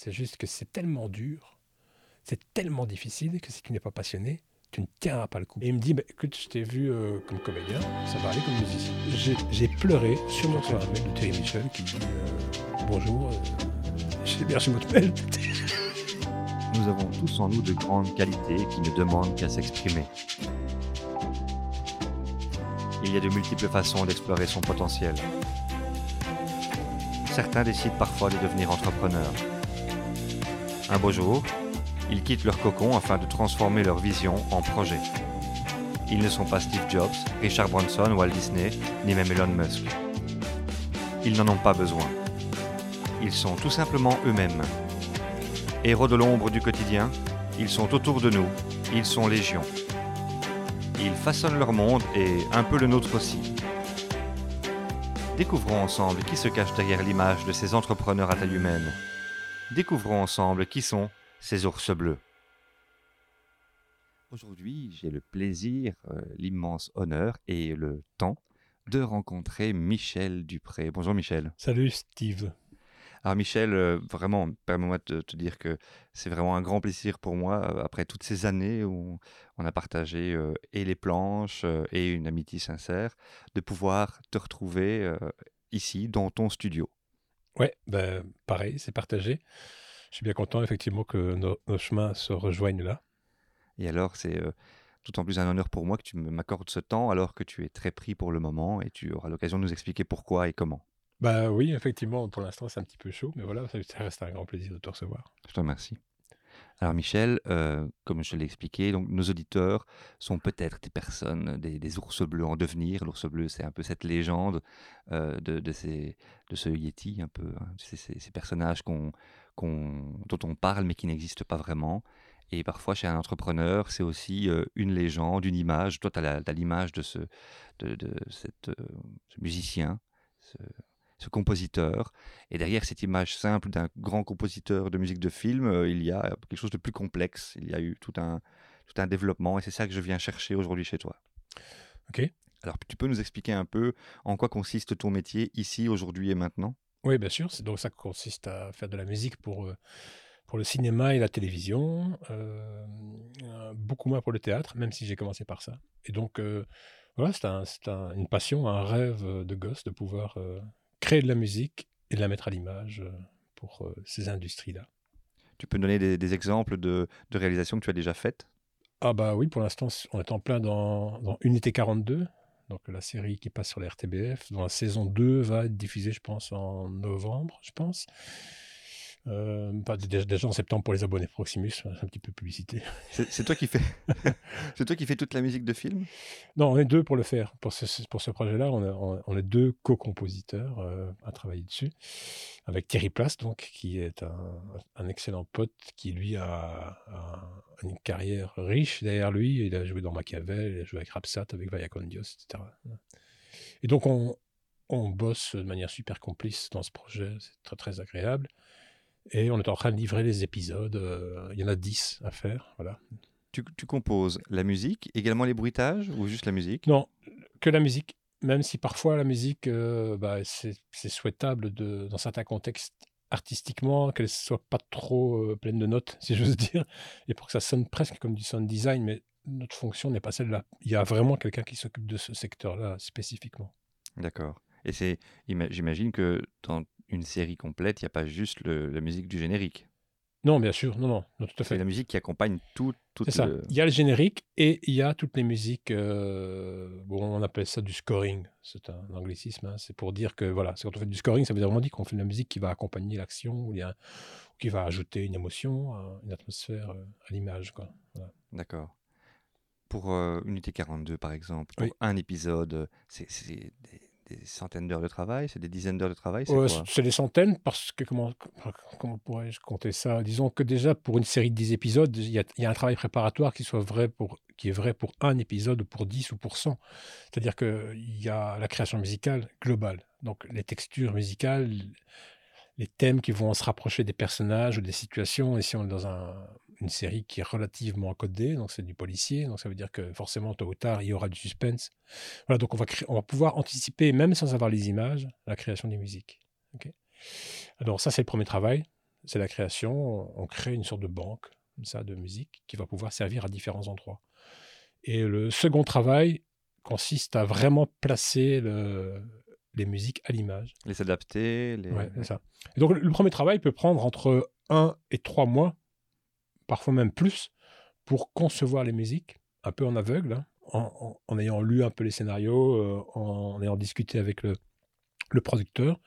C'est juste que c'est tellement dur, c'est tellement difficile que si tu n'es pas passionné, tu ne tiendras pas le coup. Et il me dit, bah, écoute, je t'ai vu euh, comme comédien, ça va aller comme musicien. J'ai pleuré sur mon mail de Thierry Michel qui dit, euh, bonjour, euh, j'ai bien reçu votre mail. Nous avons tous en nous de grandes qualités qui ne demandent qu'à s'exprimer. Il y a de multiples façons d'explorer son potentiel. Certains décident parfois de devenir entrepreneurs. Un beau jour, ils quittent leur cocon afin de transformer leur vision en projet. Ils ne sont pas Steve Jobs, Richard Branson, Walt Disney, ni même Elon Musk. Ils n'en ont pas besoin. Ils sont tout simplement eux-mêmes. Héros de l'ombre du quotidien, ils sont autour de nous, ils sont légion. Ils façonnent leur monde et un peu le nôtre aussi. Découvrons ensemble qui se cache derrière l'image de ces entrepreneurs à taille humaine. Découvrons ensemble qui sont ces ours bleus. Aujourd'hui, j'ai le plaisir, euh, l'immense honneur et le temps de rencontrer Michel Dupré. Bonjour Michel. Salut Steve. Alors Michel, euh, vraiment, permets-moi de te dire que c'est vraiment un grand plaisir pour moi, euh, après toutes ces années où on a partagé et les planches et une amitié sincère, de pouvoir te retrouver ici, dans ton studio. Ouais, ben, pareil, c'est partagé. Je suis bien content effectivement que nos, chemins se rejoignent là. Et alors, c'est euh, tout en plus un honneur pour moi que tu m'accordes ce temps alors que tu es très pris pour le moment et tu auras l'occasion de nous expliquer pourquoi et comment. Bah oui, effectivement, pour l'instant c'est un petit peu chaud, mais voilà, ça, reste un grand plaisir de te recevoir. Je te remercie. Alors Michel, euh, comme je l'ai expliqué, donc nos auditeurs sont peut-être des personnes, des, ours bleus en devenir. L'ours bleu, c'est un peu cette légende euh, de, ces, de ce Yeti, un peu, hein, ces, personnages dont on parle mais qui n'existent pas vraiment. Et parfois, chez un entrepreneur, c'est aussi euh, une légende, une image. Toi, tu as l'image de, ce, de, de euh, musicien, ce, compositeur. Et derrière cette image simple d'un grand compositeur de musique de film, euh, il y a quelque chose de plus complexe. Il y a eu tout un, tout un développement. Et c'est ça que je viens chercher aujourd'hui chez toi. OK. Alors, tu peux nous expliquer un peu en quoi consiste ton métier ici, aujourd'hui et maintenant? Oui, bien sûr. Donc ça consiste à faire de la musique pour, euh, pour le cinéma et la télévision, euh, beaucoup moins pour le théâtre, même si j'ai commencé par ça. Et donc, euh, voilà, c'est une passion, un rêve de gosse de pouvoir créer de la musique et de la mettre à l'image pour ces industries-là. Tu peux donner des, exemples de, de réalisations que tu as déjà faites? Ah bah oui, pour l'instant, on est en plein dans, dans Unité 42, donc la série qui passe sur la RTBF, dont la saison 2 va être diffusée, je pense, en novembre, je pense. Euh, déjà en septembre pour les abonnés Proximus, un petit peu publicité. C'est toi qui fais, c'est toi qui fais toute la musique de film? Non, on est deux pour le faire. Pour ce, pour ce projet-là, on, on, est deux co-compositeurs euh, à travailler dessus, avec Thierry Place, donc qui est un, un excellent pote qui lui a, une carrière riche derrière lui. Il a joué dans Machiavel, il a joué avec Rapsat, avec Vallacondios, etc. Et donc on, on bosse de manière super complice dans ce projet, c'est très très agréable. Et on est en train de livrer les épisodes. Euh, il y en a 10 à faire. Voilà. Tu, composes la musique, également les bruitages ou juste la musique? Non, que la musique. Même si parfois la musique, euh, bah, c'est souhaitable de, dans certains contextes artistiquement qu'elle soit pas trop euh, pleine de notes, si j'ose dire, et pour que ça sonne presque comme du sound design. Mais notre fonction n'est pas celle-là. Il y a vraiment quelqu'un qui s'occupe de ce secteur-là spécifiquement. D'accord. Et c'est, j'imagine que dans une série complète, il n'y a pas juste la musique du générique. Non, bien sûr, non, non, tout à fait. C'est la musique qui accompagne tout. C'est ça. Il y a le générique et il y a toutes les musiques. Euh, bon, on appelle ça du scoring. C'est un anglicisme. Hein. C'est pour dire que voilà, c'est quand on fait du scoring, ça veut vraiment dire qu'on fait de la musique qui va accompagner l'action ou, qui va ajouter une émotion, une atmosphère euh, à l'image. D'accord. Pour euh, Unité 42, par exemple, pour un épisode, c'est des des centaines d'heures de travail, c'est des dizaines d'heures de travail C'est des centaines parce que comment, comment pourrais-je compter ça? Disons que déjà pour une série de 10 épisodes, il y, a, un travail préparatoire qui, soit vrai pour, qui est vrai pour un épisode, pour 10 ou pour 100. C'est-à-dire qu'il y a la création musicale globale, donc les textures musicales, les thèmes qui vont se rapprocher des personnages ou des situations. Et si on est dans une série qui est relativement codée, donc c'est du policier, donc ça veut dire que forcément, tôt ou tard, il y aura du suspense. Voilà, donc on va, on va pouvoir anticiper, même sans avoir les images, la création des musiques. Alors ça, c'est le premier travail. c'est la création. On crée une sorte de banque ça, de musique qui va pouvoir servir à différents endroits. Et le second travail consiste à vraiment placer les musiques à l'image. Les adapter. Les... c'est ça. donc le premier travail peut prendre entre un et trois mois, parfois même plus, pour concevoir les musiques, un peu en aveugle, hein, en, ayant lu un peu les scénarios, euh, en, ayant discuté avec le, le producteur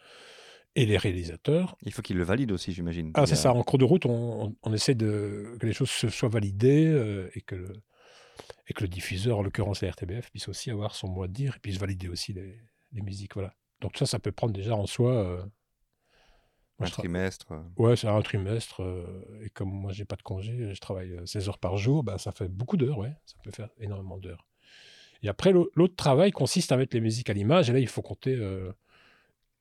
et les réalisateurs. Il faut qu'ils le valident aussi, j'imagine. Ah, c'est ça. En cours de route, on, essaie de, que les choses soient validées euh, et, que le, et que le diffuseur, en l'occurrence la RTBF, puisse aussi avoir son mot à dire et puisse valider aussi les, les musiques. Voilà. Donc ça, ça peut prendre déjà en soi... Euh, un trimestre. Ouais, c'est un trimestre. et comme moi, j'ai pas de congé, je travaille 16 heures par jour, bah, ça fait beaucoup d'heures, ouais. Ça peut faire énormément d'heures. Et après, l'autre travail consiste à mettre les musiques à l'image. Et là, il faut compter euh,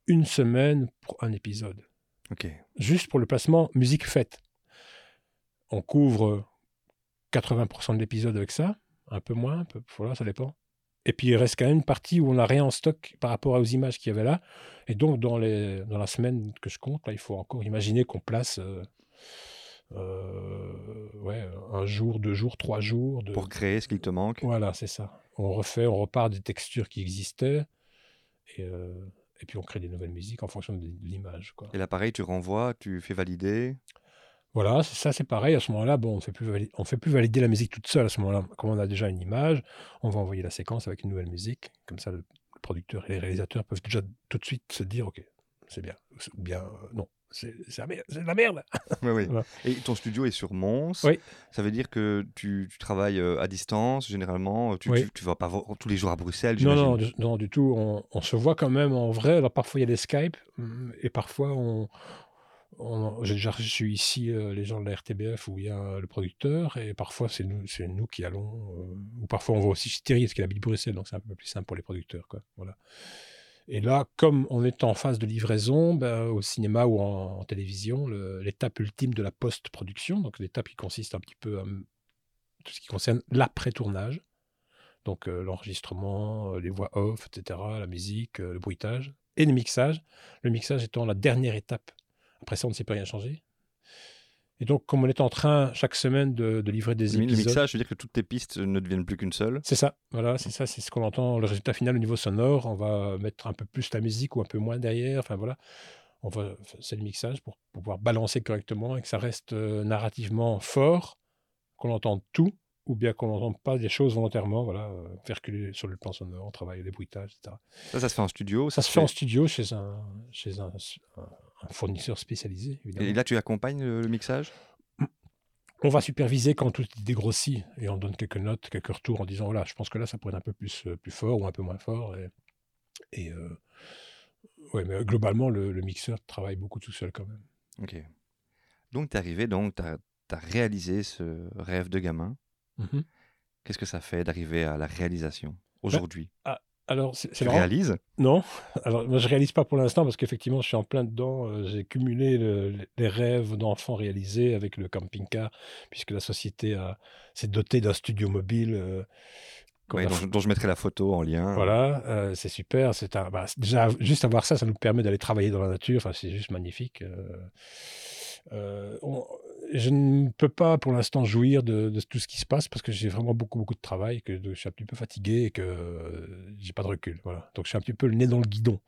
une semaine pour un épisode. Ok. Juste pour le placement musique faite. On couvre 80% de l'épisode avec ça, un peu moins, un peu, voilà, ça dépend. Et puis il reste quand même une partie où on n'a rien en stock par rapport aux images qu'il y avait là. Et donc dans, les, dans la semaine que je compte, là, il faut encore imaginer qu'on place euh, euh, ouais, un jour, deux jours, trois jours. De... Pour créer ce qu'il te manque. Voilà, c'est ça. On refait, on repart des textures qui existaient. Et, euh, et puis on crée des nouvelles musiques en fonction de, l'image. Et là, pareil, tu renvoies, tu fais valider. Voilà, ça c'est pareil. À ce moment-là, bon, on ne fait, plus valider, on fait plus valider la musique toute seule. À ce moment-là, comme on a déjà une image, on va envoyer la séquence avec une nouvelle musique. Comme ça, le, producteur et les réalisateurs peuvent déjà tout de suite se dire, OK, c'est bien. Ou bien, euh, non, c'est de la merde. Oui, oui. Et ton studio est sur Mons. Oui. Ça veut dire que tu, tu travailles euh, à distance, généralement? Tu ne vas pas tous les jours à Bruxelles, non, non, du, non, du tout. On, on, se voit quand même en vrai. Alors, parfois, il y a des Skype. Mm, et parfois, on, j'ai déjà reçu ici euh, les gens de la RTBF où il y a le producteur. Et parfois, c'est nous, nous qui allons. Euh, ou parfois, on va aussi chez Thierry, parce qu'il habite Bruxelles. Donc, c'est un peu plus simple pour les producteurs. Quoi. Voilà. Et là, comme on est en phase de livraison, ben, au cinéma ou en, télévision, l'étape ultime de la post-production, donc l'étape qui consiste un petit peu à tout ce qui concerne l'après-tournage, donc euh, l'enregistrement, euh, les voix off, etc., la musique, euh, le bruitage, et le mixage. Le mixage étant la dernière étape. Après ça, on ne sait plus rien changer. Et donc, comme on est en train chaque semaine de, livrer des épisodes. Le mixage, je veux dire que toutes tes pistes ne deviennent plus qu'une seule. C'est ça, voilà, c'est ça, c'est ce qu'on entend. Le résultat final au niveau sonore, on va mettre un peu plus la musique ou un peu moins derrière. Enfin voilà, on va, c'est le mixage pour, pouvoir balancer correctement et que ça reste euh, narrativement fort, qu'on entende tout, ou bien qu'on n'entende pas des choses volontairement, voilà, euh, sur le plan sonore, on travaille les bruitages, etc. Ça, ça se fait en studio Ça, se fait, en studio chez un, chez un un fournisseur spécialisé. Évidemment. Et là, tu accompagnes le, mixage? On va superviser quand tout est dégrossi et on donne quelques notes, quelques retours en disant voilà, je pense que là ça pourrait être un peu plus, euh, plus fort ou un peu moins fort. Et, euh, ouais, mais globalement, le, mixeur travaille beaucoup tout seul quand même. Ok. Donc, tu es arrivé, donc tu as, réalisé ce rêve de gamin. Mmh Qu'est-ce que ça fait d'arriver à la réalisation ben, aujourd'hui? ah, alors, c'est, tu réalises? Non. Alors, moi, je réalise pas pour l'instant parce qu'effectivement, je suis en plein dedans. Euh, j'ai cumulé les rêves d'enfants réalisés avec le camping-car, puisque la société s'est dotée d'un studio mobile. Euh, dont, je mettrai la photo en lien. Voilà, euh, c'est super. C'est un, bah, déjà, juste avoir ça, ça nous permet d'aller travailler dans la nature. Enfin, c'est juste magnifique. On, je ne peux pas pour l'instant jouir de, tout ce qui se passe parce que j'ai vraiment beaucoup, beaucoup de travail, que je suis un petit peu fatigué et que euh, j'ai pas de recul. Voilà. Donc je suis un petit peu le nez dans le guidon.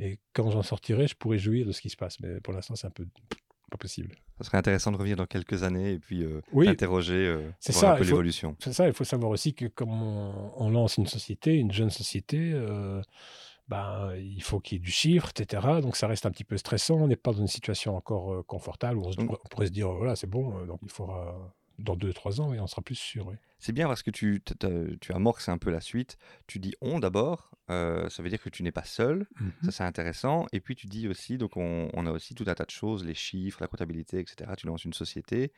Et quand j'en sortirai, je pourrai jouir de ce qui se passe. Mais pour l'instant, c'est un peu pas possible. Ça serait intéressant de revenir dans quelques années et puis euh, interroger euh, ça, un peu l'évolution. C'est ça, il faut savoir aussi que comme on, lance une société, une jeune société, euh, ben, il faut qu'il y ait du chiffre, etc. Donc ça reste un petit peu stressant. On n'est pas dans une situation encore euh, confortable où on, pourrait se dire, voilà, c'est bon, euh, donc il faudra dans 2-3 ans et on sera plus sûr. C'est bien parce que tu, tu amorces un peu la suite. Tu dis on d'abord, euh, ça veut dire que tu n'es pas seul, ça mmh c'est intéressant. Et puis tu dis aussi, donc on, a aussi tout un tas de choses, les chiffres, la comptabilité, etc. Tu lances une société.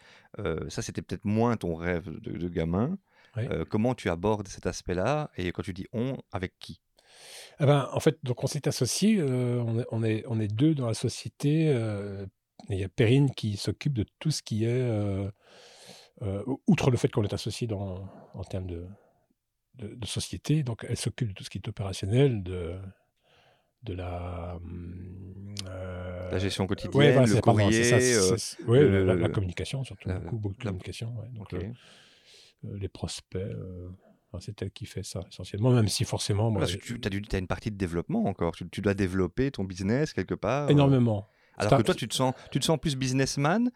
ça c'était peut-être moins ton rêve de, gamin. comment tu abordes cet aspect-là? Et quand tu dis on, avec qui? Eh ben, en fait, donc on s'est associés, euh, on, est, on, est, on, est, deux dans la société. Euh, il y a Perrine qui s'occupe de tout ce qui est, euh, outre le fait qu'on est associé dans, en termes de, de, société, donc elle s'occupe de tout ce qui est opérationnel, de, de la. hum, euh, La gestion ouais, quotidienne, voilà, le ça, courrier, euh, ouais, le- la, communication, surtout, la- beaucoup, beaucoup de communication. ouais. Donc, euh, euh, les prospects, euh, enfin, c'est elle qui fait ça essentiellement, même si forcément, moi, Parce que tu as, une partie de développement encore. Tu, tu dois développer ton business quelque part. euh, énormément. Alors que toi, tu te sens, tu te sens plus businessman,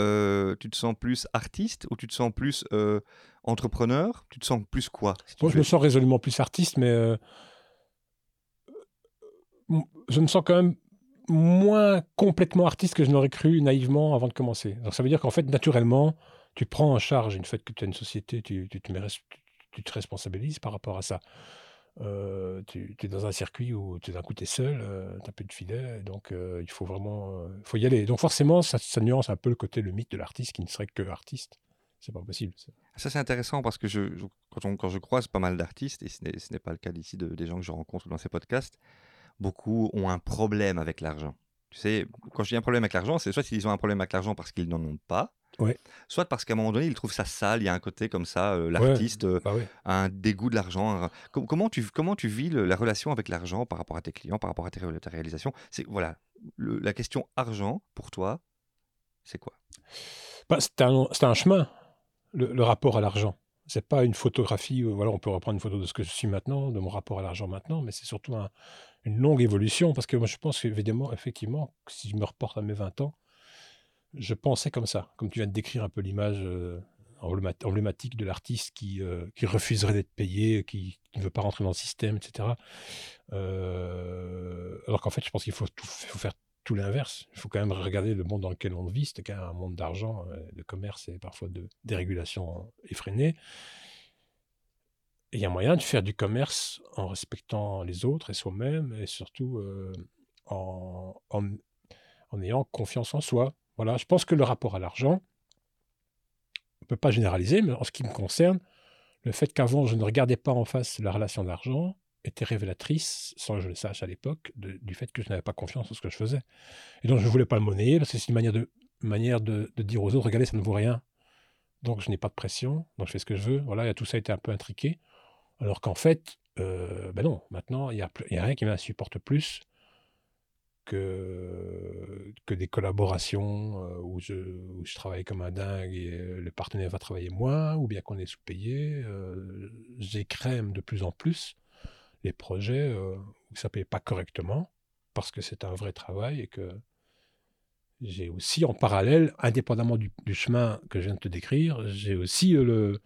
euh, tu te sens plus artiste ou tu te sens plus euh, entrepreneur? Tu te sens plus quoi si Moi, je me sens résolument plus artiste, mais euh, je me sens quand même moins complètement artiste que je n'aurais cru naïvement avant de commencer. Donc, ça veut dire qu'en fait, naturellement, tu prends en charge une fois que tu as une société, tu, tu te, mets tu te responsabilises par rapport à ça. Euh, tu, es dans un circuit où d'un coup tu es seul, tu n'as plus de filet, donc euh, il faut vraiment euh, faut y aller. Donc forcément, ça, ça nuance un peu le côté, le mythe de l'artiste qui ne serait que artiste. C'est pas possible. ça. C'est intéressant parce que quand, on- quand je croise pas mal d'artistes, et ce n'est ce n'est pas le cas d'ici de- des gens que je rencontre dans ces podcasts, beaucoup ont un problème avec l'argent. Tu sais, quand je dis un problème avec l'argent, c'est soit ils ont un problème avec l'argent parce qu'ils n'en ont pas, Ouais. soit parce qu'à un moment donné, ils trouvent ça sale, il y a un côté comme ça, euh, l'artiste euh, Bah ouais. a un dégoût de l'argent. Com- comment, tu, comment tu vis le- la relation avec l'argent par rapport à tes clients, par rapport à tes, ta réalisation? C'est Voilà, le- la question argent, pour toi, c'est quoi? Bah, c'est un, un chemin, le, le rapport à l'argent. C'est pas une photographie, où, voilà, on peut reprendre une photo de ce que je suis maintenant, de mon rapport à l'argent maintenant, mais c'est surtout un- une longue évolution, parce que moi je pense qu'évidemment, effectivement, si je me reporte à mes 20 ans, je pensais comme ça, comme tu viens de décrire un peu l'image euh, emblémat- emblématique de l'artiste qui, euh, qui refuserait d'être payé, qui ne veut pas rentrer dans le système, etc. Euh, alors qu'en fait, je pense qu'il faut, faire tout l'inverse. Il faut quand même regarder le monde dans lequel on vit. C'est quand même un monde d'argent, de commerce et parfois de dérégulation effrénée. Il y a moyen de faire du commerce en respectant les autres et soi-même et surtout en, en ayant confiance en soi. Voilà, je pense que le rapport à l'argent, on ne peut pas généraliser, mais en ce qui me concerne, le fait qu'avant je ne regardais pas en face la relation d'argent était révélatrice, sans que je le sache à l'époque, du fait que je n'avais pas confiance en ce que je faisais. Et donc je ne voulais pas le monnayer parce que c'est une manière de, manière de, dire aux autres, regardez, ça ne vaut rien. Donc je n'ai pas de pression, donc je fais ce que je veux. Voilà, et tout ça a été un peu intriqué. Alors qu'en fait, euh, ben non, maintenant, il n'y a, a rien qui m'insupporte plus que, que des collaborations euh, où, je, où je travaille comme un dingue et euh, le partenaire va travailler moins, ou bien qu'on est sous-payé. Euh, J'écrème de plus en plus les projets euh, où ça ne paye pas correctement, parce que c'est un vrai travail et que j'ai aussi en parallèle, indépendamment du, du chemin que je viens de te décrire, j'ai aussi le,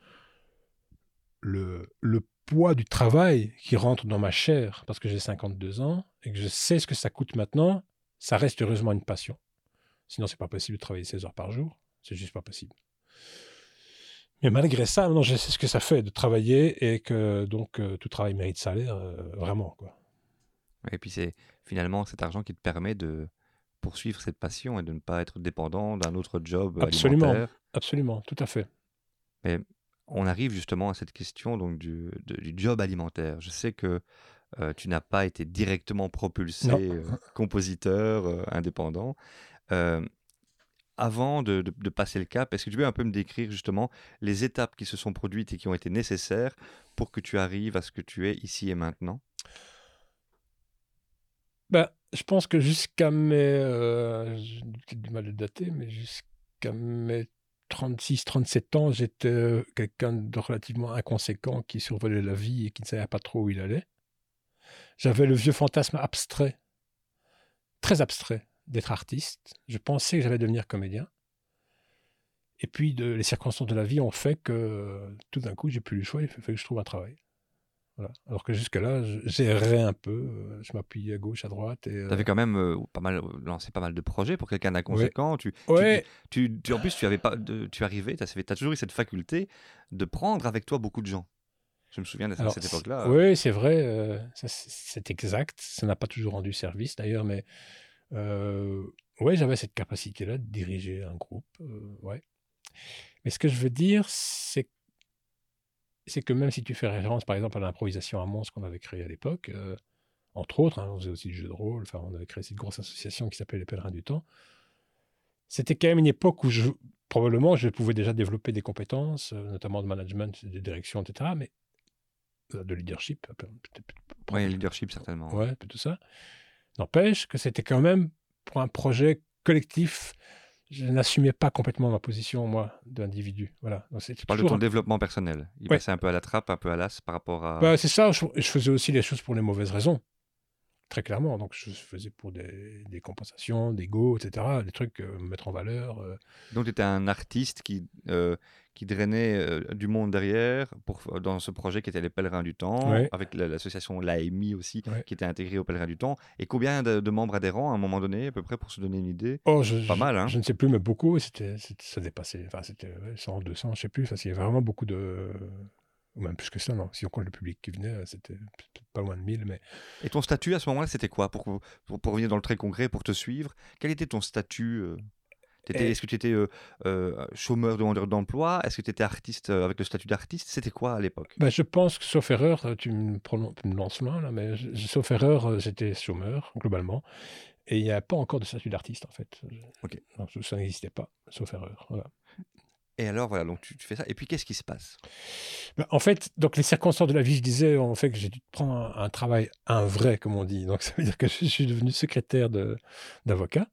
le, le poids du travail qui rentre dans ma chair parce que j'ai 52 ans et que je sais ce que ça coûte maintenant, ça reste heureusement une passion. Sinon, c'est pas possible de travailler 16 heures par jour. C'est juste pas possible. Mais malgré ça, maintenant, je sais ce que ça fait de travailler et que donc euh, tout travail mérite salaire, euh, vraiment. Quoi. Et puis c'est finalement cet argent qui te permet de poursuivre cette passion et de ne pas être dépendant d'un autre job Absolument. alimentaire. Absolument, tout à fait. On arrive justement à cette question donc du, de- du job alimentaire. Je sais que euh, tu n'as pas été directement propulsé euh, compositeur euh, indépendant. Avant de, de- de passer le cap, est-ce que tu peux un peu me décrire justement les étapes qui se sont produites et qui ont été nécessaires pour que tu arrives à ce que tu es ici et maintenant? Ben, je pense que jusqu'à mes. j'ai du mal à le dater, mais jusqu'à mes 36, 37 ans, j'étais euh, quelqu'un de relativement inconséquent qui survolait la vie et qui ne savait pas trop où il allait. J'avais le vieux fantasme abstrait, très abstrait, d'être artiste. Je pensais que j'allais devenir comédien. Et puis, de- les circonstances de la vie ont fait que euh, tout d'un coup, j'ai plus le choix, il fallait que je trouve un travail. Voilà. Alors que jusque-là, je- j'errais un peu, euh, je m'appuyais à gauche, à droite. Et, euh, Tu avais quand même euh, pas mal, lancé pas mal de projets pour quelqu'un d'inconséquent. Tu, tu- Ouais, tu, tu- en plus, tu, avais pas de, tu arrivais, tu as, toujours eu cette faculté de prendre avec toi beaucoup de gens. Je me souviens de alors, cette époque-là. Oui, c'est vrai, euh, c'est exact. Ça n'a pas toujours rendu service d'ailleurs, mais euh, ouais, j'avais cette capacité-là de diriger un groupe. ouais. Mais ce que je veux dire, c'est c'est que même si tu fais référence, par exemple, à l'improvisation à Mons qu'on avait créée à l'époque, euh, entre autres, hein, on faisait aussi du jeu de rôle, enfin, on avait créé cette grosse association qui s'appelait les Pèlerins du Temps. C'était quand même une époque où je, probablement je pouvais déjà développer des compétences, euh, notamment de management, de direction, etc., mais euh, de leadership, Oui, le leadership, certainement. Ouais, plutôt ça. N'empêche que c'était quand même pour un projet collectif. Je n'assumais pas complètement ma position, moi, d'individu. Voilà. Donc, tu parles de ton développement personnel. Il passait un peu à la trappe, un peu à l'as par rapport à... Bah, c'est ça, je, je, faisais aussi les choses pour les mauvaises raisons très clairement. Donc, je faisais pour des, des compensations, des go, etc., des trucs, euh, mettre en valeur. Euh. Donc, tu étais un artiste qui, euh, qui drainait du monde derrière pour, dans ce projet qui était les Pèlerins du Temps, avec l'association l'AMI aussi, qui était intégrée aux Pèlerins du Temps. Et combien de, membres adhérents à un moment donné, à peu près, pour se donner une idée? Oh, Pas mal, hein? Je ne sais plus, mais beaucoup. C'était, ça dépassait, enfin, c'était 100, 200, je ne sais plus. il y avait vraiment beaucoup de ou même plus que ça, non. Si on compte le public qui venait, c'était pas loin de 1000. Mais... Et ton statut à ce moment-là, c'était quoi? Pour, pour, pour, revenir dans le très concret, pour te suivre Quel était ton statut euh? Est-ce que tu étais euh, euh, chômeur demandeur d'emploi? Est-ce que tu étais artiste avec le statut d'artiste? C'était quoi à l'époque? Ben, Je pense que, sauf erreur, tu me, me lances là, là mais sauf erreur, j'étais chômeur, globalement. Et il n'y a pas encore de statut d'artiste, en fait. Ok. Donc, ça n'existait pas, sauf erreur. Voilà. Et alors, voilà, donc tu, fais ça. Et puis, qu'est-ce qui se passe? Ben, En fait, donc les circonstances de la vie, je disais, en fait, que j'ai dû prendre un, travail, un vrai, comme on dit. Donc, ça veut dire que je suis devenu secrétaire d'avocat.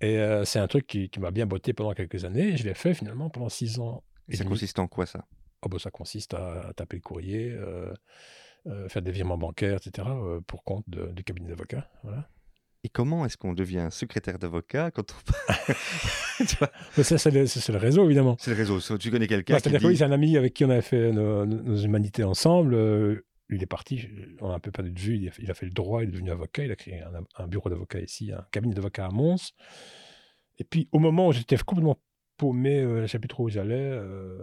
Et euh, c'est un truc qui, m'a bien botté pendant quelques années. je l'ai fait finalement pendant six ans. Et, ça consiste en quoi, ça? Oh, ben, Ça consiste à, taper le courrier, euh, euh, faire des virements bancaires, etc., pour compte du cabinet d'avocat. Voilà. Et comment est-ce qu'on devient secrétaire d'avocat quand on... ça, c'est le, réseau, évidemment. C'est le réseau. Tu connais quelqu'un bah, C'est-à-dire dit... c'est un ami avec qui on avait fait nos, humanités ensemble. Euh, il est parti, on a un peu perdu de vue. Il a, fait, le droit, il est devenu avocat. Il a créé un, bureau d'avocat ici, un cabinet d'avocat à Mons. Et puis, au moment où j'étais complètement paumé, euh, je ne sais plus trop où j'allais. Euh,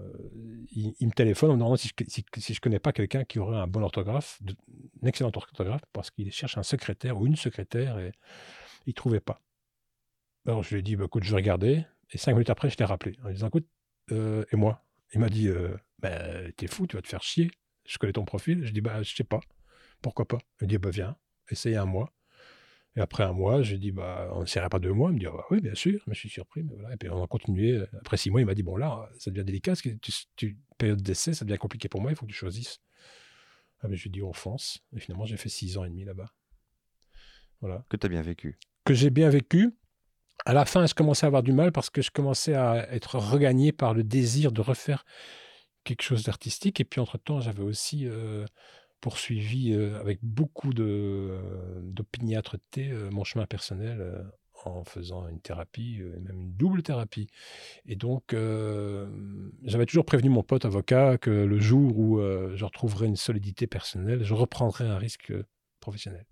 il, me téléphone en me demandant si je, je connais pas quelqu'un qui aurait un bon orthographe, de, un excellent orthographe, parce qu'il cherche un secrétaire ou une secrétaire et il ne trouvait pas. Alors je lui ai dit, bah, écoute, je vais regarder. Et cinq minutes après, je l'ai rappelé en disant, écoute, euh, et moi? Il m'a dit, bah, t'es fou, tu vas te faire chier. Je connais ton profil. Je dis, bah, je sais pas. Pourquoi pas Il me dit, bah, viens, essaye un mois. Et après un mois, j'ai dit, bah, on ne pas deux mois. Il me dit, ah, bah, oui, bien sûr. Mais je suis surpris. Mais voilà. Et puis on a continué. Après six mois, il m'a dit, bon, là, ça devient délicat. que tu, tu, période d'essai, ça devient compliqué pour moi. Il faut que tu choisisses. Ah, mais je lui ai dit, on fonce. Et finalement, j'ai fait six ans et demi là-bas. Voilà. Que tu as bien vécu. Que j'ai bien vécu. À la fin, je commençais à avoir du mal parce que je commençais à être regagné par le désir de refaire quelque chose d'artistique. Et puis, entre-temps, j'avais aussi euh, poursuivi euh, avec beaucoup d'opiniâtreté euh, mon chemin personnel en faisant une thérapie, même une double thérapie. Et donc, j'avais toujours prévenu mon pote avocat que le jour où je retrouverais une solidité personnelle, je reprendrais un risque professionnel.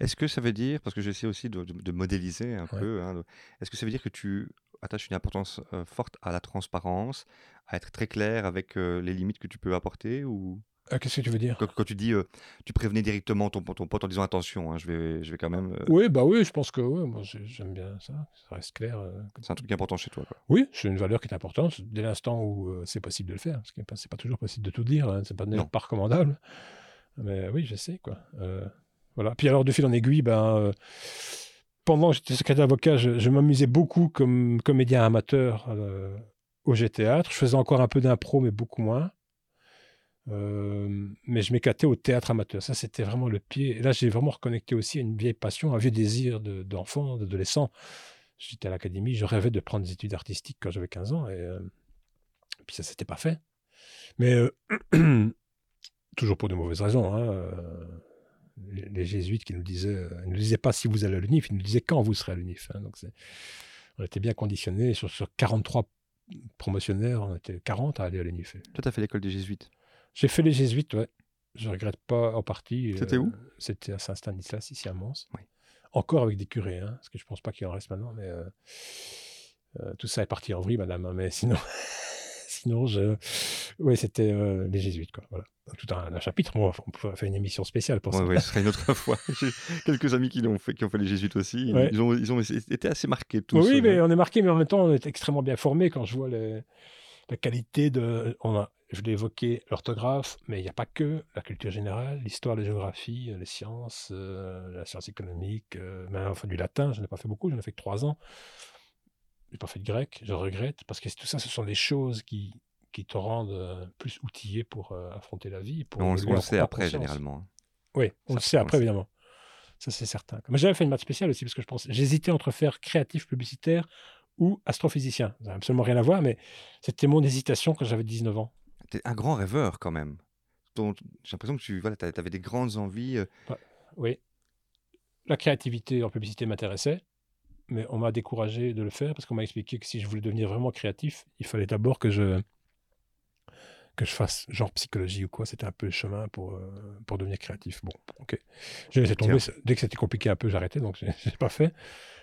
Est-ce que ça veut dire, parce que j'essaie aussi de, modéliser un peu, hein, est-ce que ça veut dire que tu attaches une importance forte à la transparence, à être très clair avec les limites que tu peux apporter ou? Ah, qu'est-ce que tu veux dire? Quand, tu dis, euh, tu prévenais directement ton, ton pote en disant attention, hein, je, vais, je vais quand même. Euh oui, bah oui, je pense que ouais, moi j'aime bien ça, ça reste clair. Euh, c'est un truc important chez toi. Quoi. Oui, c'est une valeur qui est importante dès l'instant où c'est possible de le faire. Parce que c'est pas toujours possible de tout dire, hein, c'est pas, pas recommandable. Mais oui, j'essaie quoi. voilà. Puis alors, de fil en aiguille, ben, pendant que j'étais secrétaire d'avocat, je, m'amusais beaucoup comme comédien amateur au G-Théâtre. Je faisais encore un peu d'impro, mais beaucoup moins. Euh, mais je m'éclatais au théâtre amateur. Ça, c'était vraiment le pied. Et là, j'ai vraiment reconnecté aussi à une vieille passion, un vieux désir d'enfant, d'adolescent. J'étais à l'académie, je rêvais de prendre des études artistiques quand j'avais 15 ans. Et, euh, puis ça, s'était pas fait. Mais euh, toujours pour de mauvaises raisons. Hein, les, jésuites qui nous disaient, ils ne nous disaient pas si vous allez à l'UNIF, ils nous disaient quand vous serez à l'UNIF. Hein. donc on était bien conditionnés. Sur, sur 43 promotionnaires, on était 40 à aller à l'UNIF. Toi, tu as fait l'école des jésuites? J'ai fait les jésuites, ouais. Je regrette pas en partie. C'était où? euh, C'était à Saint-Stanislas, ici à Mons. Encore avec des curés, hein, parce que je pense pas qu'il en reste maintenant, mais euh, euh, tout ça est parti en vrille, madame. Hein, mais sinon, sinon je... ouais, c'était les jésuites, quoi. Voilà. Tout un, chapitre. on pourrait faire une émission spéciale pour ça. Oui, ce serait une autre fois. J'ai quelques amis qui, ont fait, qui ont fait les jésuites aussi. Ils, ont, ils ont été assez marqués tous. Oui, mais on est marqués, mais en même temps, on est extrêmement bien formés quand je vois les la qualité de. On a, je l'ai évoqué, l'orthographe, mais il n'y a pas que la culture générale, l'histoire, la géographie, les sciences, euh, la science économique, euh, même enfin du latin, je n'ai pas fait beaucoup, j'en ai fait que trois ans. Je n'ai pas fait de grec, je regrette, parce que tout ça, ce sont des choses qui, qui te rendent euh, plus outillé pour affronter la vie. Pour on, le sait après, généralement. Hein. Oui, on le sait après, évidemment. Ça, c'est certain. Mais j'avais fait une maths spéciale aussi parce que je pense, j'hésitais entre faire créatif publicitaire ou astrophysicien. Ça n'a absolument rien à voir, mais c'était mon hésitation quand j'avais 19 ans. Tu es un grand rêveur quand même. J'ai l'impression que tu voilà, avais des grandes envies. euh, Oui. La créativité en publicité m'intéressait, mais on m'a découragé de le faire parce qu'on m'a expliqué que si je voulais devenir vraiment créatif, il fallait d'abord que je que je fasse genre psychologie ou quoi. C'était un peu le chemin pour, euh, pour devenir créatif. Bon, ok. J'ai laissé tomber. Dès que c'était compliqué un peu, j'arrêtais, donc j'ai j'ai pas fait.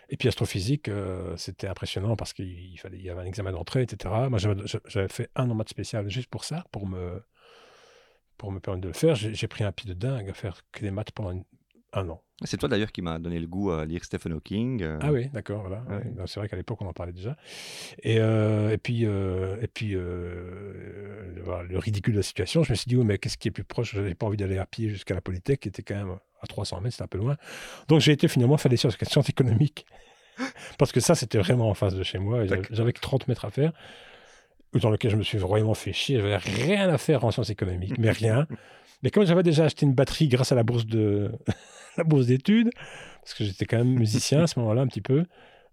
Et puis astrophysique, euh, c'était impressionnant parce qu'il il fallait, il y avait un examen d'entrée, etc. Moi, j'avais fait un an maths spécial juste pour ça, pour me, pour me permettre de le faire. J'ai j'ai pris un pied de dingue à faire que des maths pendant une- un an. C'est toi d'ailleurs qui m'a donné le goût à lire Stephen Hawking. euh, Ah oui, d'accord, voilà. Ouais. Ben, C'est vrai qu'à l'époque, on en parlait déjà. Et, euh, et puis, euh, et puis le, voilà, le ridicule de la situation, je me suis dit, oui, mais qu'est-ce qui est plus proche? Je n'avais pas envie d'aller à pied jusqu'à la Polytech, qui était quand même à 300 mètres, c'était un peu loin. Donc, j'ai été finalement faire des sciences, sciences économiques. Parce que ça, c'était vraiment en face de chez moi. j'avais que 30 mètres à faire, dans lequel je me suis vraiment fait chier. J'avais rien à faire en sciences économiques, mais rien. Mais comme j'avais déjà acheté une batterie grâce à la bourse de la bourse d'études, parce que j'étais quand même musicien à ce moment-là un petit peu,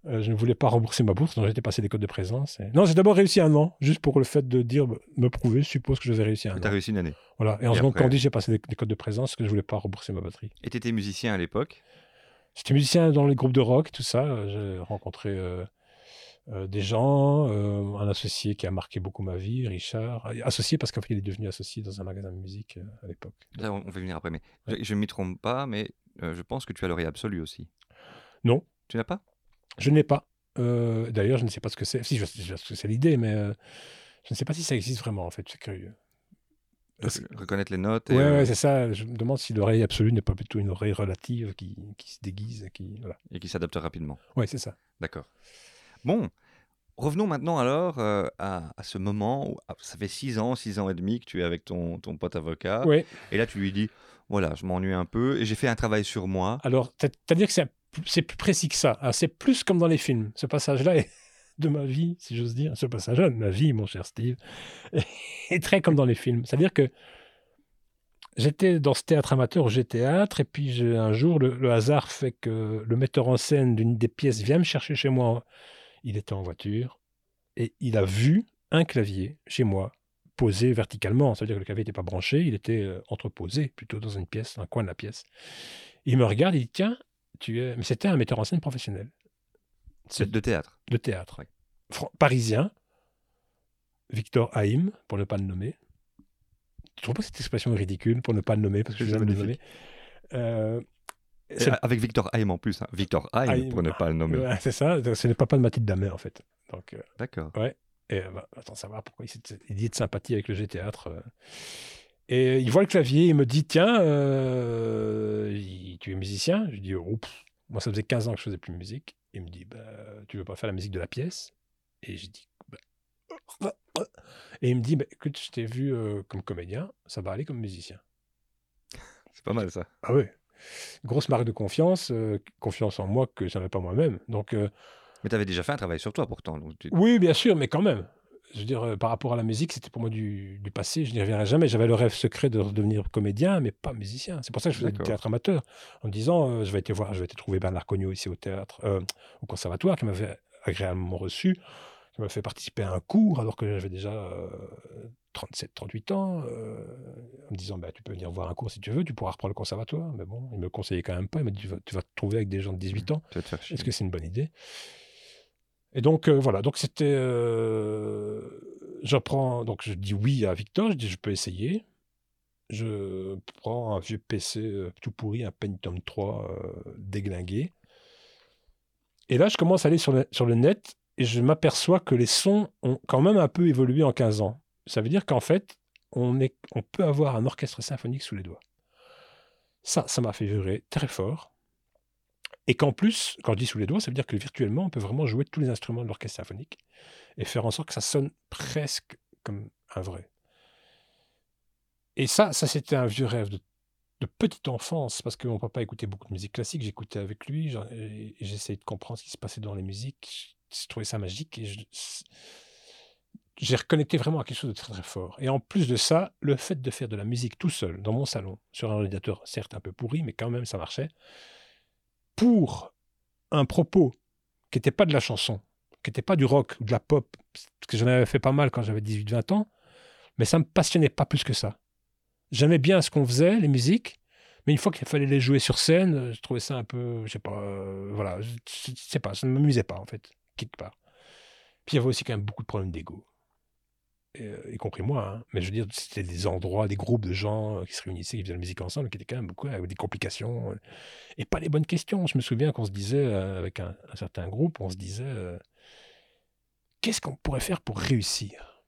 euh, je ne voulais pas rembourser ma bourse, donc j'étais passé des codes de présence. et- Non, j'ai d'abord réussi un an, juste pour le fait de dire, bah, me prouver, je suppose que je vais réussir un Tu as an. réussi une année. Voilà. Et en seconde après j'ai passé des, des codes de présence parce que je ne voulais pas rembourser ma batterie. Et tu étais musicien à l'époque? J'étais musicien dans les groupes de rock, tout ça. euh, J'ai rencontré euh, euh, des gens, euh, un associé qui a marqué beaucoup ma vie, Richard. Associé parce qu'en fait, il est devenu associé dans un magasin de musique euh, à l'époque. Là, on on va venir après, mais Ouais. je ne m'y trompe pas, mais euh, je pense que tu as l'oreille absolue aussi. Non. Tu n'as pas? Je n'ai pas. Euh, D'ailleurs, je ne sais pas ce que c'est. Si, je, je sais ce que c'est l'idée, mais euh, je ne sais pas si ça existe vraiment, en fait. C'est curieux. Parce Reconnaître les notes. et, Ouais, euh, c'est ça. Je me demande si l'oreille absolue n'est pas plutôt une oreille relative qui, qui se déguise. Qui... Voilà. et qui s'adapte rapidement. Ouais, c'est ça. D'accord. Bon, revenons maintenant alors euh, à, à ce moment où ah, ça fait six ans, six ans et demi que tu es avec ton, ton pote avocat. Et là, tu lui dis, voilà, je m'ennuie un peu et j'ai fait un travail sur moi. Alors, c'est- c'est-à-dire que c'est plus précis que ça. Alors, C'est plus comme dans les films. Ce passage-là est de ma vie, si j'ose dire. Ce passage-là de ma vie, mon cher Steve, est très comme dans les films. C'est-à-dire que j'étais dans ce théâtre amateur au G-Théâtre, et puis j'ai- un jour, le, le hasard fait que le metteur en scène d'une des pièces vient me chercher chez moi. Il était en voiture, et il a vu un clavier chez moi, posé verticalement. C'est-à-dire que le clavier n'était pas branché, il était euh, entreposé plutôt dans une pièce, un coin de la pièce. Il me regarde, il dit Tiens, tu es. Mais c'était un metteur en scène professionnel C'est de théâtre. de théâtre. Ouais. Fran- Parisien, Victor Haïm, pour ne pas le nommer. Tu trouves pas cette expression ridicule pour ne pas le nommer parce que je viens de le nommer? Euh, Avec Victor Haïm en plus. hein. Victor Haïm. pour ne pas le nommer. ouais, c'est ça, c'est le papa de Mathilde Damet en fait. Donc, euh, D'accord. et euh, bah, attends, savoir pourquoi il, il dit de sympathie avec le G-Théâtre. euh. Et il voit le clavier, il me dit Tiens, euh, il- tu es musicien? Je dis oh, pff, Moi, ça faisait 15 ans que je faisais plus de musique. Il me dit bah, Tu veux pas faire la musique de la pièce? Et je dis Bah, Et il me dit bah, Écoute, je t'ai vu euh, comme comédien, ça va aller comme musicien. C'est pas mal ça. Ah oui Grosse marque de confiance, euh, confiance en moi que je n'avais pas moi-même. Donc, euh, Mais tu avais déjà fait un travail sur toi pourtant. donc tu- Oui, bien sûr, mais quand même. Je veux dire, euh, par rapport à la musique, c'était pour moi du, du passé. Je n'y reviendrai jamais. J'avais le rêve secret de devenir comédien, mais pas musicien. C'est pour ça que je faisais du théâtre amateur. En me disant, je vais été voir, je vais été trouver Bernard Cognot ici au théâtre, au conservatoire, qui m'avait agréablement reçu, qui m'a fait participer à un cours alors que j'avais déjà euh, 37, 38 ans, euh, en me disant, bah, tu peux venir voir un cours si tu veux, tu pourras reprendre le conservatoire. Mais bon, il me conseillait quand même pas. Il m'a dit, tu vas, tu vas te trouver avec des gens de 18 ans. Tu vas te faire chier. Est-ce que c'est une bonne idée? Et donc, euh, voilà. Donc, c'était. euh, J'apprends. Donc, je dis oui à Victor. Je dis, je peux essayer. Je prends un vieux PC euh, tout pourri, un Pentium 3 euh, déglingué. Et là, je commence à aller sur le, sur le net et je m'aperçois que les sons ont quand même un peu évolué en 15 ans. Ça veut dire qu'en fait, on, peut avoir un orchestre symphonique sous les doigts. Ça, ça m'a fait vibrer très fort. Et qu'en plus, quand je dis sous les doigts, ça veut dire que virtuellement, on peut vraiment jouer tous les instruments de l'orchestre symphonique et faire en sorte que ça sonne presque comme un vrai. Et ça, ça c'était un vieux rêve de, de petite enfance, parce que mon papa écoutait beaucoup de musique classique, j'écoutais avec lui, j'essayais de comprendre ce qui se passait dans les musiques, je trouvais ça magique, et je- j'ai reconnecté vraiment à quelque chose de très très fort. Et en plus de ça, le fait de faire de la musique tout seul, dans mon salon, sur un ordinateur certes un peu pourri, mais quand même ça marchait, pour un propos qui n'était pas de la chanson, qui n'était pas du rock ou de la pop, parce que j'en avais fait pas mal quand j'avais 18-20 ans, mais ça me passionnait pas plus que ça. J'aimais bien ce qu'on faisait, les musiques, mais une fois qu'il fallait les jouer sur scène, je trouvais ça un peu, je sais pas, euh, voilà, je, sais pas, ça ne m'amusait pas en fait, quelque part. Puis il y avait aussi quand même beaucoup de problèmes d'ego. Euh, y compris moi, hein. mais je veux dire, c'était des endroits, des groupes de gens euh, qui se réunissaient, qui faisaient de la musique ensemble, qui étaient quand même beaucoup avec des complications euh, et pas les bonnes questions. Je me souviens qu'on se disait, avec un, un certain groupe, on se disait, euh, qu'est-ce qu'on pourrait faire pour réussir?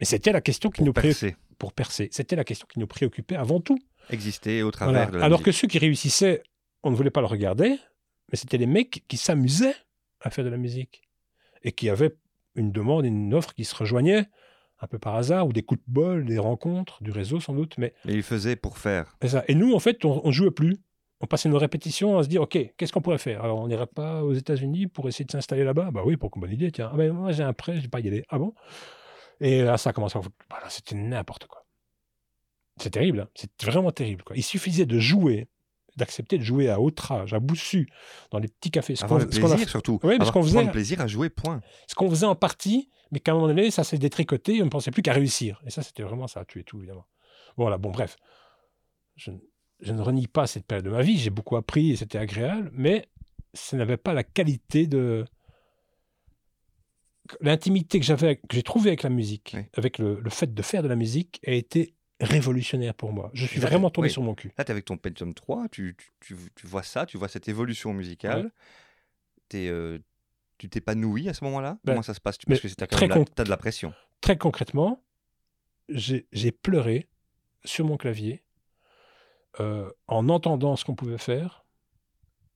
Et c'était la question qui Pour nous pré- percer, pour percer. C'était la question qui nous préoccupait avant tout. exister au travers Voilà. de la Alors que ceux qui réussissaient, on ne voulait pas le regarder, mais c'était les mecs qui s'amusaient à faire de la musique et qui avaient une demande, une offre qui se rejoignait un peu par hasard, ou des coups de bol, des rencontres, du réseau sans doute. Mais Mais il faisait pour faire. c'est ça. Et nous, en fait, on ne jouait plus. On passait nos répétitions à se dire, OK, qu'est-ce qu'on pourrait faire? Alors, on n'irait pas aux États-Unis pour essayer de s'installer là-bas? Bah oui, pour une bonne idée, tiens. Ah ben, moi, j'ai un prêt, je vais pas y aller. Ah bon? Et là, ça a commencé à... Voilà, c'était n'importe quoi. C'est terrible, hein. c'est vraiment terrible. Quoi. Il suffisait de jouer, d'accepter de jouer à haute rage, à boussu, dans les petits cafés. Ce Avoir qu'on le ce qu'on a plaisir surtout. Oui, mais ce qu'on faisait- prendre plaisir à jouer, point. ce qu'on faisait en partie, mais qu'à un moment donné, ça s'est détricoté et on ne pensait plus qu'à réussir. Et ça, c'était vraiment, ça a tué tout, évidemment. Voilà, bon, bref. Je, je ne renie pas cette période de ma vie, j'ai beaucoup appris et c'était agréable, mais ça n'avait pas la qualité de. L'intimité que j'avais, que j'ai trouvée avec la musique, Oui. avec le, le fait de faire de la musique, a été révolutionnaire pour moi. Je suis là, vraiment tombé oui. sur mon cul. Là, tu avec ton Pentium 3, tu, tu, tu- tu vois ça, tu vois cette évolution musicale. T'es, euh, tu t'épanouis à ce moment-là? Ben, Comment ça se passe? Tu- Parce que con- t'as de la pression. Très concrètement, j'ai j'ai pleuré sur mon clavier euh, en entendant ce qu'on pouvait faire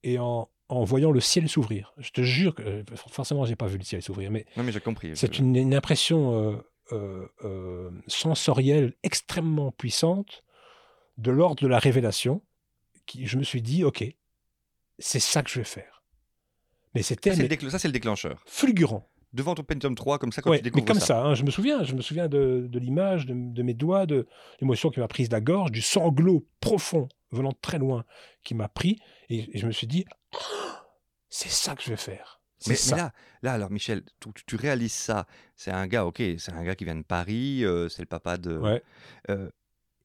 et en, en voyant le ciel s'ouvrir. Je te jure que euh, forcément, j'ai pas vu le ciel s'ouvrir, mais Non, mais j'ai compris. c'est une, une impression euh, euh, euh, sensorielle extrêmement puissante de l'ordre de la révélation. Qui, je me suis dit, ok, c'est ça que je vais faire. Mais c'était Ça, c'est le, mais déclencheur. fulgurant. Devant ton Pentium 3, comme ça, quand Ouais, tu mais découvres comme ça. ça, hein, je me souviens, je me souviens de, de l'image, de, de mes doigts, de l'émotion qui m'a prise de la gorge, du sanglot profond venant de très loin qui m'a pris, et, et je me suis dit, c'est ça que je vais faire. Mais, là, là, alors Michel, tu, tu réalises ça. C'est un gars, ok, c'est un gars qui vient de Paris, euh, c'est le papa de. Ouais. euh,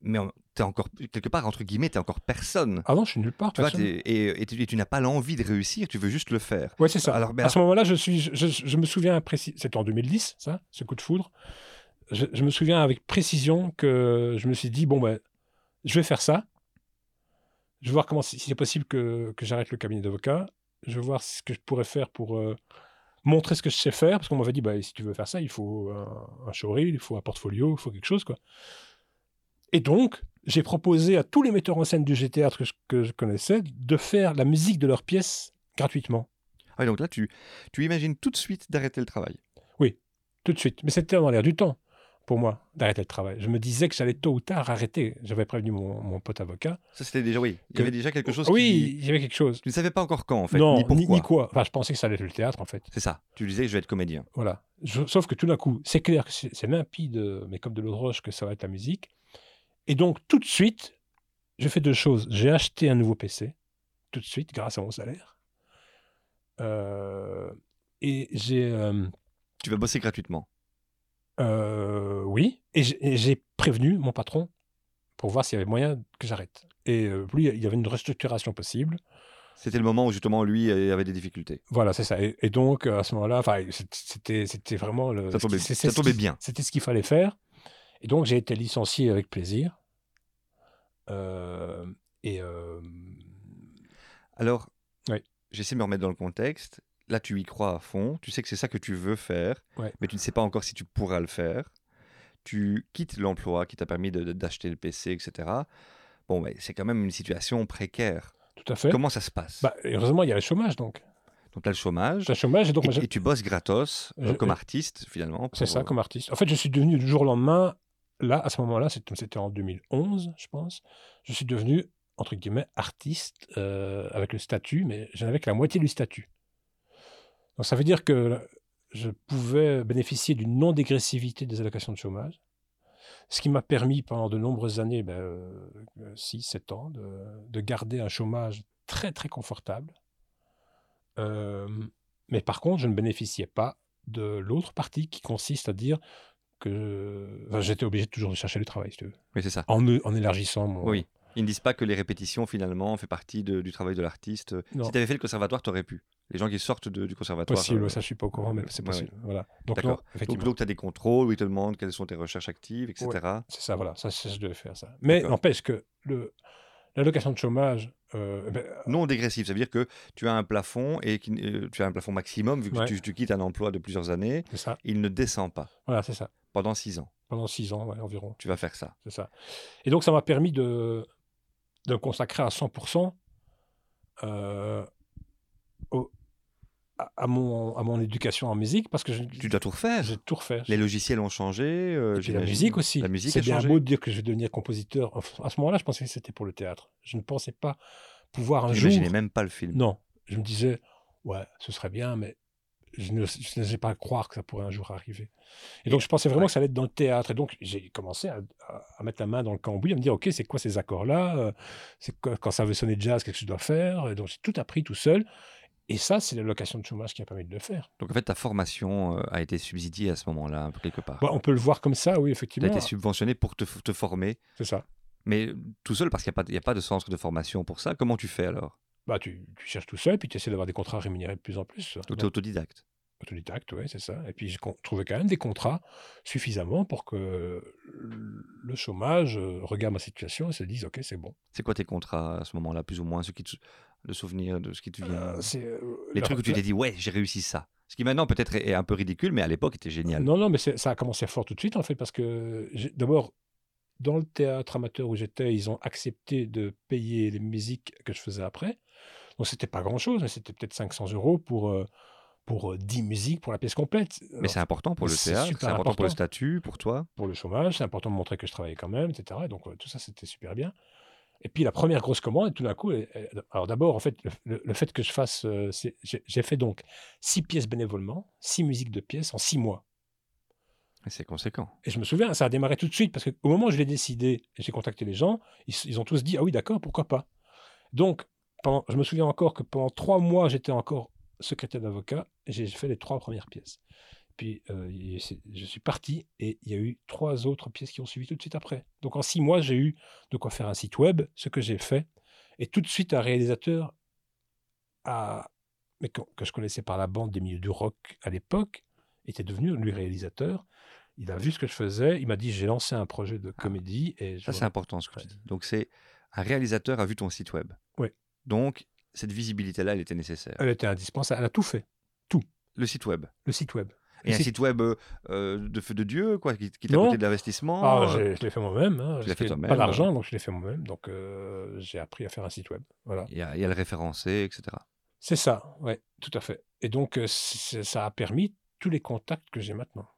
mais t'es encore, quelque part, entre guillemets, t'es encore personne. Ah non, je suis nulle part. Tu vois, et, et tu, n'as pas l'envie de réussir, tu veux juste le faire. Ouais, c'est ça. Alors, mais à ce moment-là, je, suis, je, je- je me souviens précis. C'était en 2010, ça, ce coup de foudre. Je, je me souviens avec précision que je me suis dit bon ben, je vais faire ça. Je vais voir comment si si c'est possible que, que j'arrête le cabinet d'avocat. Je vais voir ce que je pourrais faire pour euh, montrer ce que je sais faire, parce qu'on m'avait dit bah, si tu veux faire ça, il faut un, un showreel, il faut un portfolio, il faut quelque chose quoi. Et donc, j'ai proposé à tous les metteurs en scène du GTR que je, que je connaissais de faire la musique de leurs pièces gratuitement. Ah, donc là, tu, tu imagines tout de suite d'arrêter le travail. tout de suite. Mais c'était dans l'air du temps pour moi d'arrêter le travail. Je me disais que j'allais tôt ou tard arrêter. J'avais prévenu mon, mon pote avocat. Ça, c'était déjà, oui. Il y Que- avait déjà quelque chose oui, qui... il y avait quelque chose. Tu ne savais pas encore quand, en fait, non, ni pourquoi. quoi. Enfin, je pensais que ça allait être le théâtre, en fait. C'est ça. Tu disais, je vais être comédien. Voilà. Je- sauf que tout d'un coup, c'est clair que c'est c'est limpide, euh, mais comme de l'eau de roche, que ça va être la musique. Et donc, tout de suite, je fais deux choses. J'ai acheté un nouveau PC, tout de suite, grâce à mon salaire. Euh, et j'ai... euh, Tu vas bosser gratuitement. Euh, oui, et j'ai- prévenu mon patron pour voir s'il y avait moyen que j'arrête. Et euh, lui, il y avait une restructuration possible. C'était le moment où, justement, lui euh, avait des difficultés. Voilà, c'est ça. Et, et donc, à ce moment-là, c'était c'était vraiment le. Ça tombait- ça bien. C'était ce qu'il fallait faire. Et donc, j'ai été licencié avec plaisir. Euh, et Alors, Oui. j'essaie de me remettre dans le contexte. Là, tu y crois à fond. Tu sais que c'est ça que tu veux faire, Ouais. mais tu ne sais pas encore si tu pourras le faire. Tu quittes l'emploi qui t'a permis d'acheter le PC, etc. Bon, mais c'est quand même une situation précaire. tout à fait. Comment ça se passe? Bah, heureusement, il y a le chômage, donc. Donc, tu as le chômage. Le chômage, et donc, Et, et tu bosses gratos euh, Je- comme je- artiste, finalement. C'est ça, euh, comme artiste. En fait, je suis devenu du jour au lendemain, là, à ce moment-là, c'était en 2011, je pense, je suis devenu, entre guillemets, artiste euh, avec le statut, mais je n'avais que la moitié du statut. Donc ça veut dire que je pouvais bénéficier d'une non-dégressivité des allocations de chômage, ce qui m'a permis pendant de nombreuses années, ben, 6-7 ans, de, de garder un chômage très très confortable. Euh, mais par contre, je ne bénéficiais pas de l'autre partie qui consiste à dire que enfin, j'étais obligé toujours de chercher du travail, si tu veux, Oui, c'est ça. en, en élargissant mon. Oui. Ils ne disent pas que les répétitions, finalement, fait partie de- du travail de l'artiste. Si tu avais fait le conservatoire, tu aurais pu. Les gens qui sortent de- du conservatoire. Possible, euh, ça je suis pas au courant, mais c'est ouais, possible. Voilà. Donc, non, Donc, donc tu as des contrôles où ils te demandent quelles sont tes recherches actives, etc. C'est ça, voilà, ça, ça, je devais faire ça. Mais n'empêche que le, l'allocation de chômage, euh, ben, Non dégressif, ça veut dire que tu as un plafond et qui- euh, tu as un plafond maximum vu que Ouais. tu, tu quittes un emploi de plusieurs années. c'est ça, Il ne descend pas voilà, c'est ça. pendant six ans. Pendant six ans, ouais, environ, Tu vas faire ça. c'est ça. Et donc, ça m'a permis de, de me consacrer à 100% euh, au- à, mon, à mon éducation en musique, parce que je- Tu dois tout refaire. j'ai tout refait. Les logiciels ont changé. euh, Et puis la musique aussi. La musique C'est a bien changé. beau de dire que je vais devenir compositeur. Enfin, à ce moment-là, je pensais que c'était pour le théâtre. Je ne pensais pas pouvoir un jour. n'imaginais même pas le film. Non, je me disais, ouais, ce serait bien, mais je ne je n'osais pas croire que ça pourrait un jour arriver. Et donc, je pensais vraiment Ouais. que ça allait être dans le théâtre. Et donc, j'ai commencé à, mettre la main dans le cambouis, à me dire, OK, c'est quoi ces accords-là? Euh, C'est Quand ça veut sonner jazz, qu'est-ce que je dois faire? Et donc, j'ai tout appris tout seul. Et ça, c'est l'allocation de chômage qui a permis de le faire. Donc en fait, ta formation euh, a été subsidiée à ce moment-là, peu quelque part. Bon, on peut le voir comme ça, oui, tu as effectivement. été subventionné pour te, te former, C'est ça. mais tout seul parce qu'il n'y a, a pas de centre de formation pour ça. Comment tu fais alors? Bah, tu, tu cherches tout seul, puis tu essaies d'avoir des contrats rémunérés de plus en plus. Donc tu es autodidacte. Autodidacte, oui, c'est ça. Et puis, je trouvais quand même des contrats suffisamment pour que le chômage euh, regarde ma situation et se dise, OK, c'est bon. C'est quoi tes contrats à ce moment-là, plus ou moins, ce qui te, le souvenir de ce qui te vient Euh, euh, Les trucs où tu t'es dit, ouais, j'ai réussi ça. Ce qui maintenant peut-être est un peu ridicule, mais à l'époque était génial. Non, non, mais ça a commencé fort tout de suite, en fait, parce que d'abord, dans le théâtre amateur où j'étais, ils ont accepté de payer les musiques que je faisais après. Donc, c'était pas grand-chose, mais c'était peut-être 500 euros pour, euh, pour euh, 10 musiques pour la pièce complète. Mais c'est important pour le théâtre, c'est important, pour le statut, pour toi. pour le chômage, c'est important de montrer que je travaillais quand même, etc. Et donc, euh, tout ça, c'était super bien. Et puis, la première grosse commande, et tout d'un coup, elle- alors d'abord, en fait, le, fait que je fasse, euh, j'ai fait donc six pièces bénévolement, six musiques de pièces en six mois. C'est conséquent. Et je me souviens, ça a démarré tout de suite, parce qu'au moment où je l'ai décidé, j'ai contacté les gens, ils, ont tous dit, ah oui, d'accord, pourquoi pas. Donc, pendant, je me souviens encore que pendant trois mois, j'étais encore secrétaire d'avocat, j'ai fait les trois premières pièces. Puis, euh, je suis parti, et il y a eu trois autres pièces qui ont suivi tout de suite après. Donc, en six mois, j'ai eu de quoi faire un site web, ce que j'ai fait, et tout de suite, un réalisateur a- mais que, que je connaissais par la bande des milieux du rock à l'époque, était devenu, lui, réalisateur. Il a vu ce que je faisais, il m'a dit j'ai lancé un projet de comédie et je Ça, c'est important ce que tu Ouais. dis. Donc, c'est un réalisateur a vu ton site web. Oui. Donc, cette visibilité-là, elle était nécessaire. elle était indispensable, elle a tout fait, Le site web. le site web. Et un site- web euh, euh, de feu de Dieu, quoi, qui, qui t'a coûté de l'investissement. Ah, euh, je l'ai fait moi-même. hein, fait que toi-même, Pas d'argent, donc je l'ai fait moi-même. Donc euh, j'ai appris à faire un site web. Voilà. Il y, a, il y a le référencé, etc. C'est ça, ouais, tout à fait. Et donc euh, ça a permis tous les contacts que j'ai maintenant.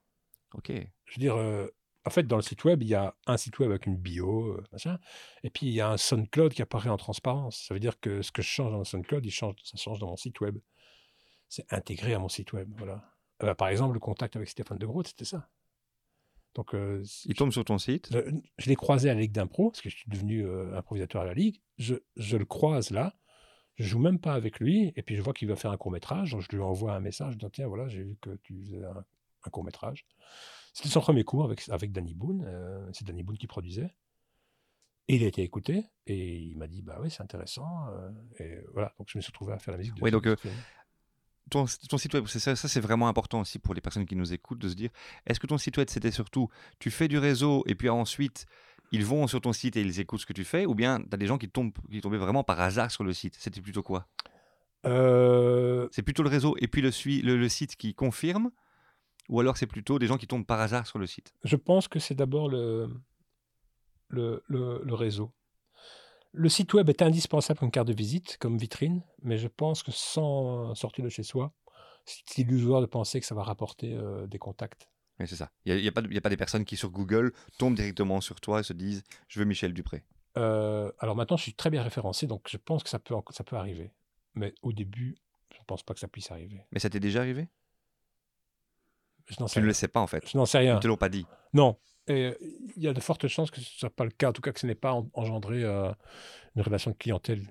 Ok. Je veux dire, en fait, dans le site web, il y a un site web avec une bio, machin, et puis il y a un SoundCloud qui apparaît en transparence. Ça veut dire que ce que je change dans le SoundCloud, il change, ça change dans mon site web. C'est intégré à mon site web, voilà. Euh, bah, par exemple, le contact avec Stéphane de Groot, c'était ça. Donc, euh, Il tombe sur ton site. je, je l'ai croisé à la Ligue d'impro, parce que je suis devenu euh, improvisateur à la Ligue. Je, je le croise là, je joue même pas avec lui, et puis je vois qu'il va faire un court-métrage, je lui envoie un message, je dis tiens, voilà, j'ai vu que tu faisais un, un court-métrage. C'était son premier cours avec, avec Danny Boone, euh, c'est Danny Boone qui produisait. Et il a été écouté, et il m'a dit, bah oui, c'est intéressant. et voilà, donc je me suis retrouvé à faire la musique de Oui, ce- donc, de euh, ce film. Ton, ton site web, ça, ça c'est vraiment important aussi pour les personnes qui nous écoutent de se dire est-ce que ton site web c'était surtout tu fais du réseau et puis ensuite ils vont sur ton site et ils écoutent ce que tu fais ou bien tu as des gens qui tombent qui tombaient vraiment par hasard sur le site? C'était plutôt quoi? Euh, C'est plutôt le réseau et puis le, le, le site qui confirme ou alors c'est plutôt des gens qui tombent par hasard sur le site? Je pense que c'est d'abord le, le, le- le réseau. Le site web est indispensable comme carte de visite, comme vitrine, mais je pense que sans sortir de chez soi, c'est illusoire de penser que ça va rapporter euh, des contacts. Mais c'est ça. Il n'y a, y a pas des personnes qui sur Google tombent directement sur toi et se disent je veux Michel Dupré. Euh, alors maintenant, je suis très bien référencé, donc je pense que ça peut, en- ça peut arriver. Mais au début, je ne pense pas que ça puisse arriver. Mais ça t'est déjà arrivé? Je Tu ne le rien. sais pas en fait. Je n'en sais Ils rien. ne te l'ont pas dit. Non. Et euh, il y a de fortes chances que ce ne soit pas le cas, en tout cas que ce n'ait pas en- engendré euh, une relation de clientèle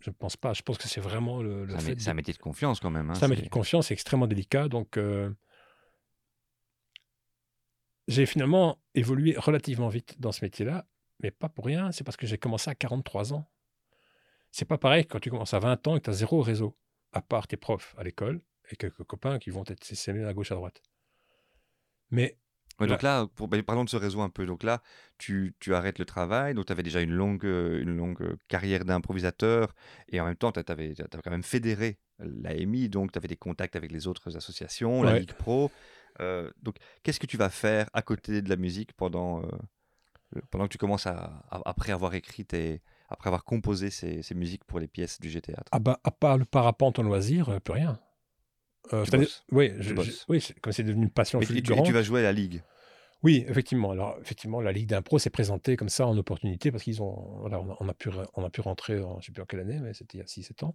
Je ne pense pas. Je pense que c'est vraiment le, le fait. c'est un métier de confiance quand même. hein, C'est un métier de confiance, c'est extrêmement délicat. Donc, euh, j'ai finalement évolué relativement vite dans ce métier-là, mais pas pour rien. C'est parce que j'ai commencé à 43 ans. C'est pas pareil quand tu commences à 20 ans et que tu as zéro réseau, à part tes profs à l'école et quelques copains qui vont être s'aimer à gauche à droite. Mais Ouais, donc là, pour, ben, parlons de ce réseau un peu. Donc là, tu, tu arrêtes le travail. Donc tu avais déjà une longue, euh, une longue euh, carrière d'improvisateur. Et en même temps, tu avais, quand même fédéré l'AMI. Donc tu avais des contacts avec les autres associations, la Ouais. Ligue Pro. Euh, donc qu'est-ce que tu vas faire à côté de la musique pendant, euh, pendant que tu commences à, à- après avoir écrit tes, après avoir composé ces, ces musiques pour les pièces du G-Théâtre ah bah, à part le parapente en loisir, plus rien. Euh. Oui, je- oui comme c'est devenu une passion Et, et tu, et fulgurante. tu vas jouer à la Ligue. Oui, effectivement. Alors, effectivement, la Ligue d'impro s'est présentée comme ça en opportunité parce qu'ils ont, voilà, on a, on a pu, on a pu rentrer, en, je ne sais plus en quelle année, mais c'était il y a 6-7 ans.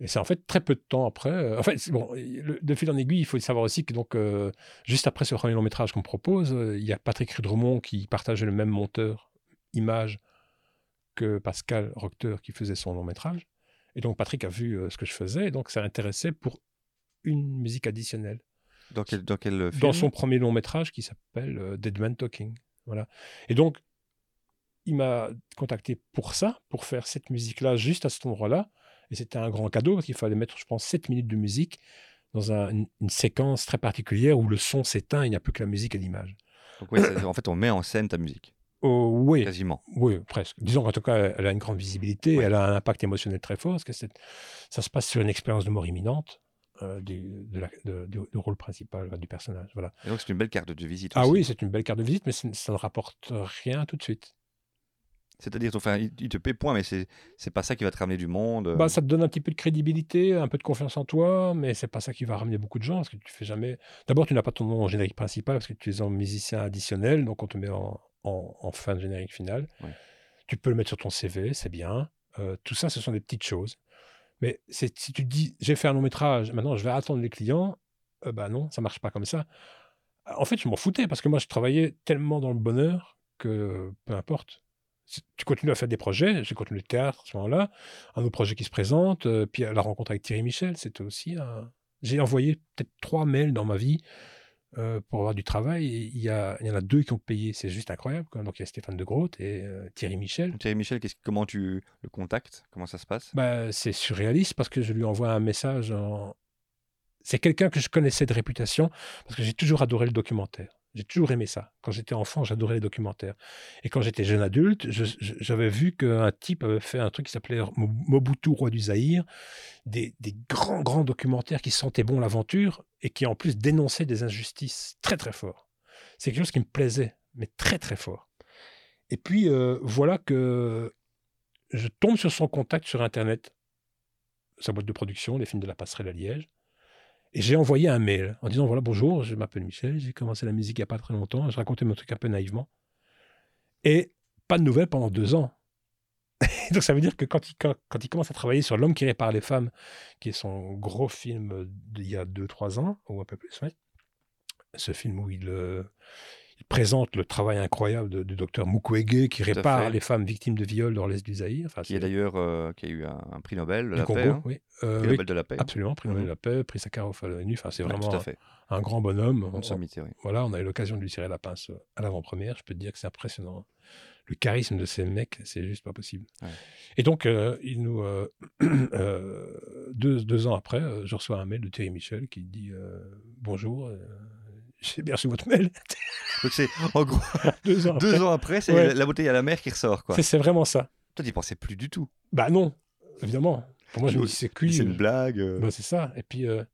Et c'est en fait très peu de temps après. euh, en fait, bon, le- de fil en aiguille, il faut savoir aussi que donc, euh, juste après ce premier long métrage qu'on propose, euh, il y a Patrick Rudremont qui partageait le même monteur image que Pascal Rocteur qui faisait son long métrage. Et donc Patrick a vu euh, ce que je faisais, et donc ça l'intéressait pour une musique additionnelle Dans quel, dans quel film? Dans son premier long métrage qui s'appelle euh, Dead Man Talking. Voilà. Et donc, il m'a contacté pour ça, pour faire cette musique-là juste à cet endroit-là. Et c'était un grand cadeau parce qu'il fallait mettre, je pense, 7 minutes de musique dans un- une, une séquence très particulière où le son s'éteint, il n'y a plus que la musique et l'image. Donc, en fait, on met en scène ta musique, Oh, oui, quasiment. oui, presque. Disons qu'en tout cas, elle a une grande visibilité, elle a un impact émotionnel très fort, parce que ça se passe sur une expérience de mort imminente euh, du, de la- de- du- du rôle principal du personnage. Voilà. Et donc, c'est une belle carte de visite. Ah aussi. oui, c'est une belle carte de visite, mais ça, ne rapporte rien tout de suite. C'est-à-dire, enfin, il, te paie point, mais c'est c'est pas ça qui va te ramener du monde. euh. Bah, ça te donne un petit peu de crédibilité, un peu de confiance en toi, mais c'est pas ça qui va ramener beaucoup de gens, parce que tu fais jamais. D'abord, tu n'as pas ton nom en générique principal, parce que tu es un musicien additionnel, donc on te met en, en- en fin de générique final. Ouais. Tu peux le mettre sur ton CV, c'est bien. Euh, tout ça, ce sont des petites choses. Mais si tu te dis, j'ai fait un long métrage, maintenant je vais attendre les clients, euh, bah non, ça marche pas comme ça. En fait, je m'en foutais, parce que moi, je travaillais tellement dans le bonheur que peu importe. Tu continues à faire des projets, j'ai continué le théâtre à ce moment-là, un autre projet qui se présente, euh, puis la rencontre avec Thierry Michel, c'était aussi un... J'ai envoyé peut-être trois mails dans ma vie euh, pour avoir du travail, il y, a, il y en a deux qui ont payé, c'est juste incroyable. quoi. Donc il y a Stéphane de Groot et euh, Thierry Michel. Thierry Michel, qu'est-ce- comment tu le contactes? Comment ça se passe? Bah, c'est surréaliste parce que je lui envoie un message en... C'est quelqu'un que je connaissais de réputation parce que j'ai toujours adoré le documentaire. J'ai toujours aimé ça. Quand j'étais enfant, j'adorais les documentaires. Et quand j'étais jeune adulte, j'avais vu qu'un type avait fait un truc qui s'appelait Mo- Mobutu, roi du Zaïre, des, des grands, grands documentaires qui sentaient bon l'aventure et qui en plus dénonçaient des injustices très, très fort. C'est quelque chose qui me plaisait, mais très, très fort. Et puis, euh, voilà que je tombe sur son contact sur Internet, sa boîte de production, les films de la passerelle à Liège. J'ai envoyé un mail en disant voilà, bonjour, je m'appelle Michel, j'ai commencé la musique il n'y a pas très longtemps, je racontais mon truc un peu naïvement. Et pas de nouvelles pendant deux ans. Donc ça veut dire que quand il, commence à travailler sur L'homme qui répare les femmes, qui est son gros film d'il y a deux, trois ans, ou un peu plus, ouais, ce film où il, euh, il présente le travail incroyable du docteur Mukwege qui répare les femmes victimes de viol dans l'Est du Zaïre. Enfin, Qui est d'ailleurs euh, qui a eu un, un prix Nobel de la Congo, paix. hein. oui. Euh, Prix oui, Nobel de la paix. Absolument, prix Nobel Mhm. de la paix, prix Sakharov à l'ONU. Enfin, c'est vraiment un grand bonhomme. On- sommité, oui. voilà, on a eu l'occasion de lui tirer la pince euh, à l'avant-première. Je peux te dire que c'est impressionnant. Le charisme de ces mecs, c'est juste pas possible. Ouais. Et donc, euh, il nous, deux, deux ans après, je reçois un mail de Thierry Michel qui dit Bonjour, j'ai bien reçu votre mail. Donc c'est en gros deux ans deux après. c'est Ouais. la, bouteille à la mer qui ressort quoi. C'est- vraiment ça. Toi, tu pensais plus du tout. Bah non, évidemment. Pour moi, je me dis c'est cuit. C'est euh, une blague. euh. Bah, c'est ça. Et puis, euh,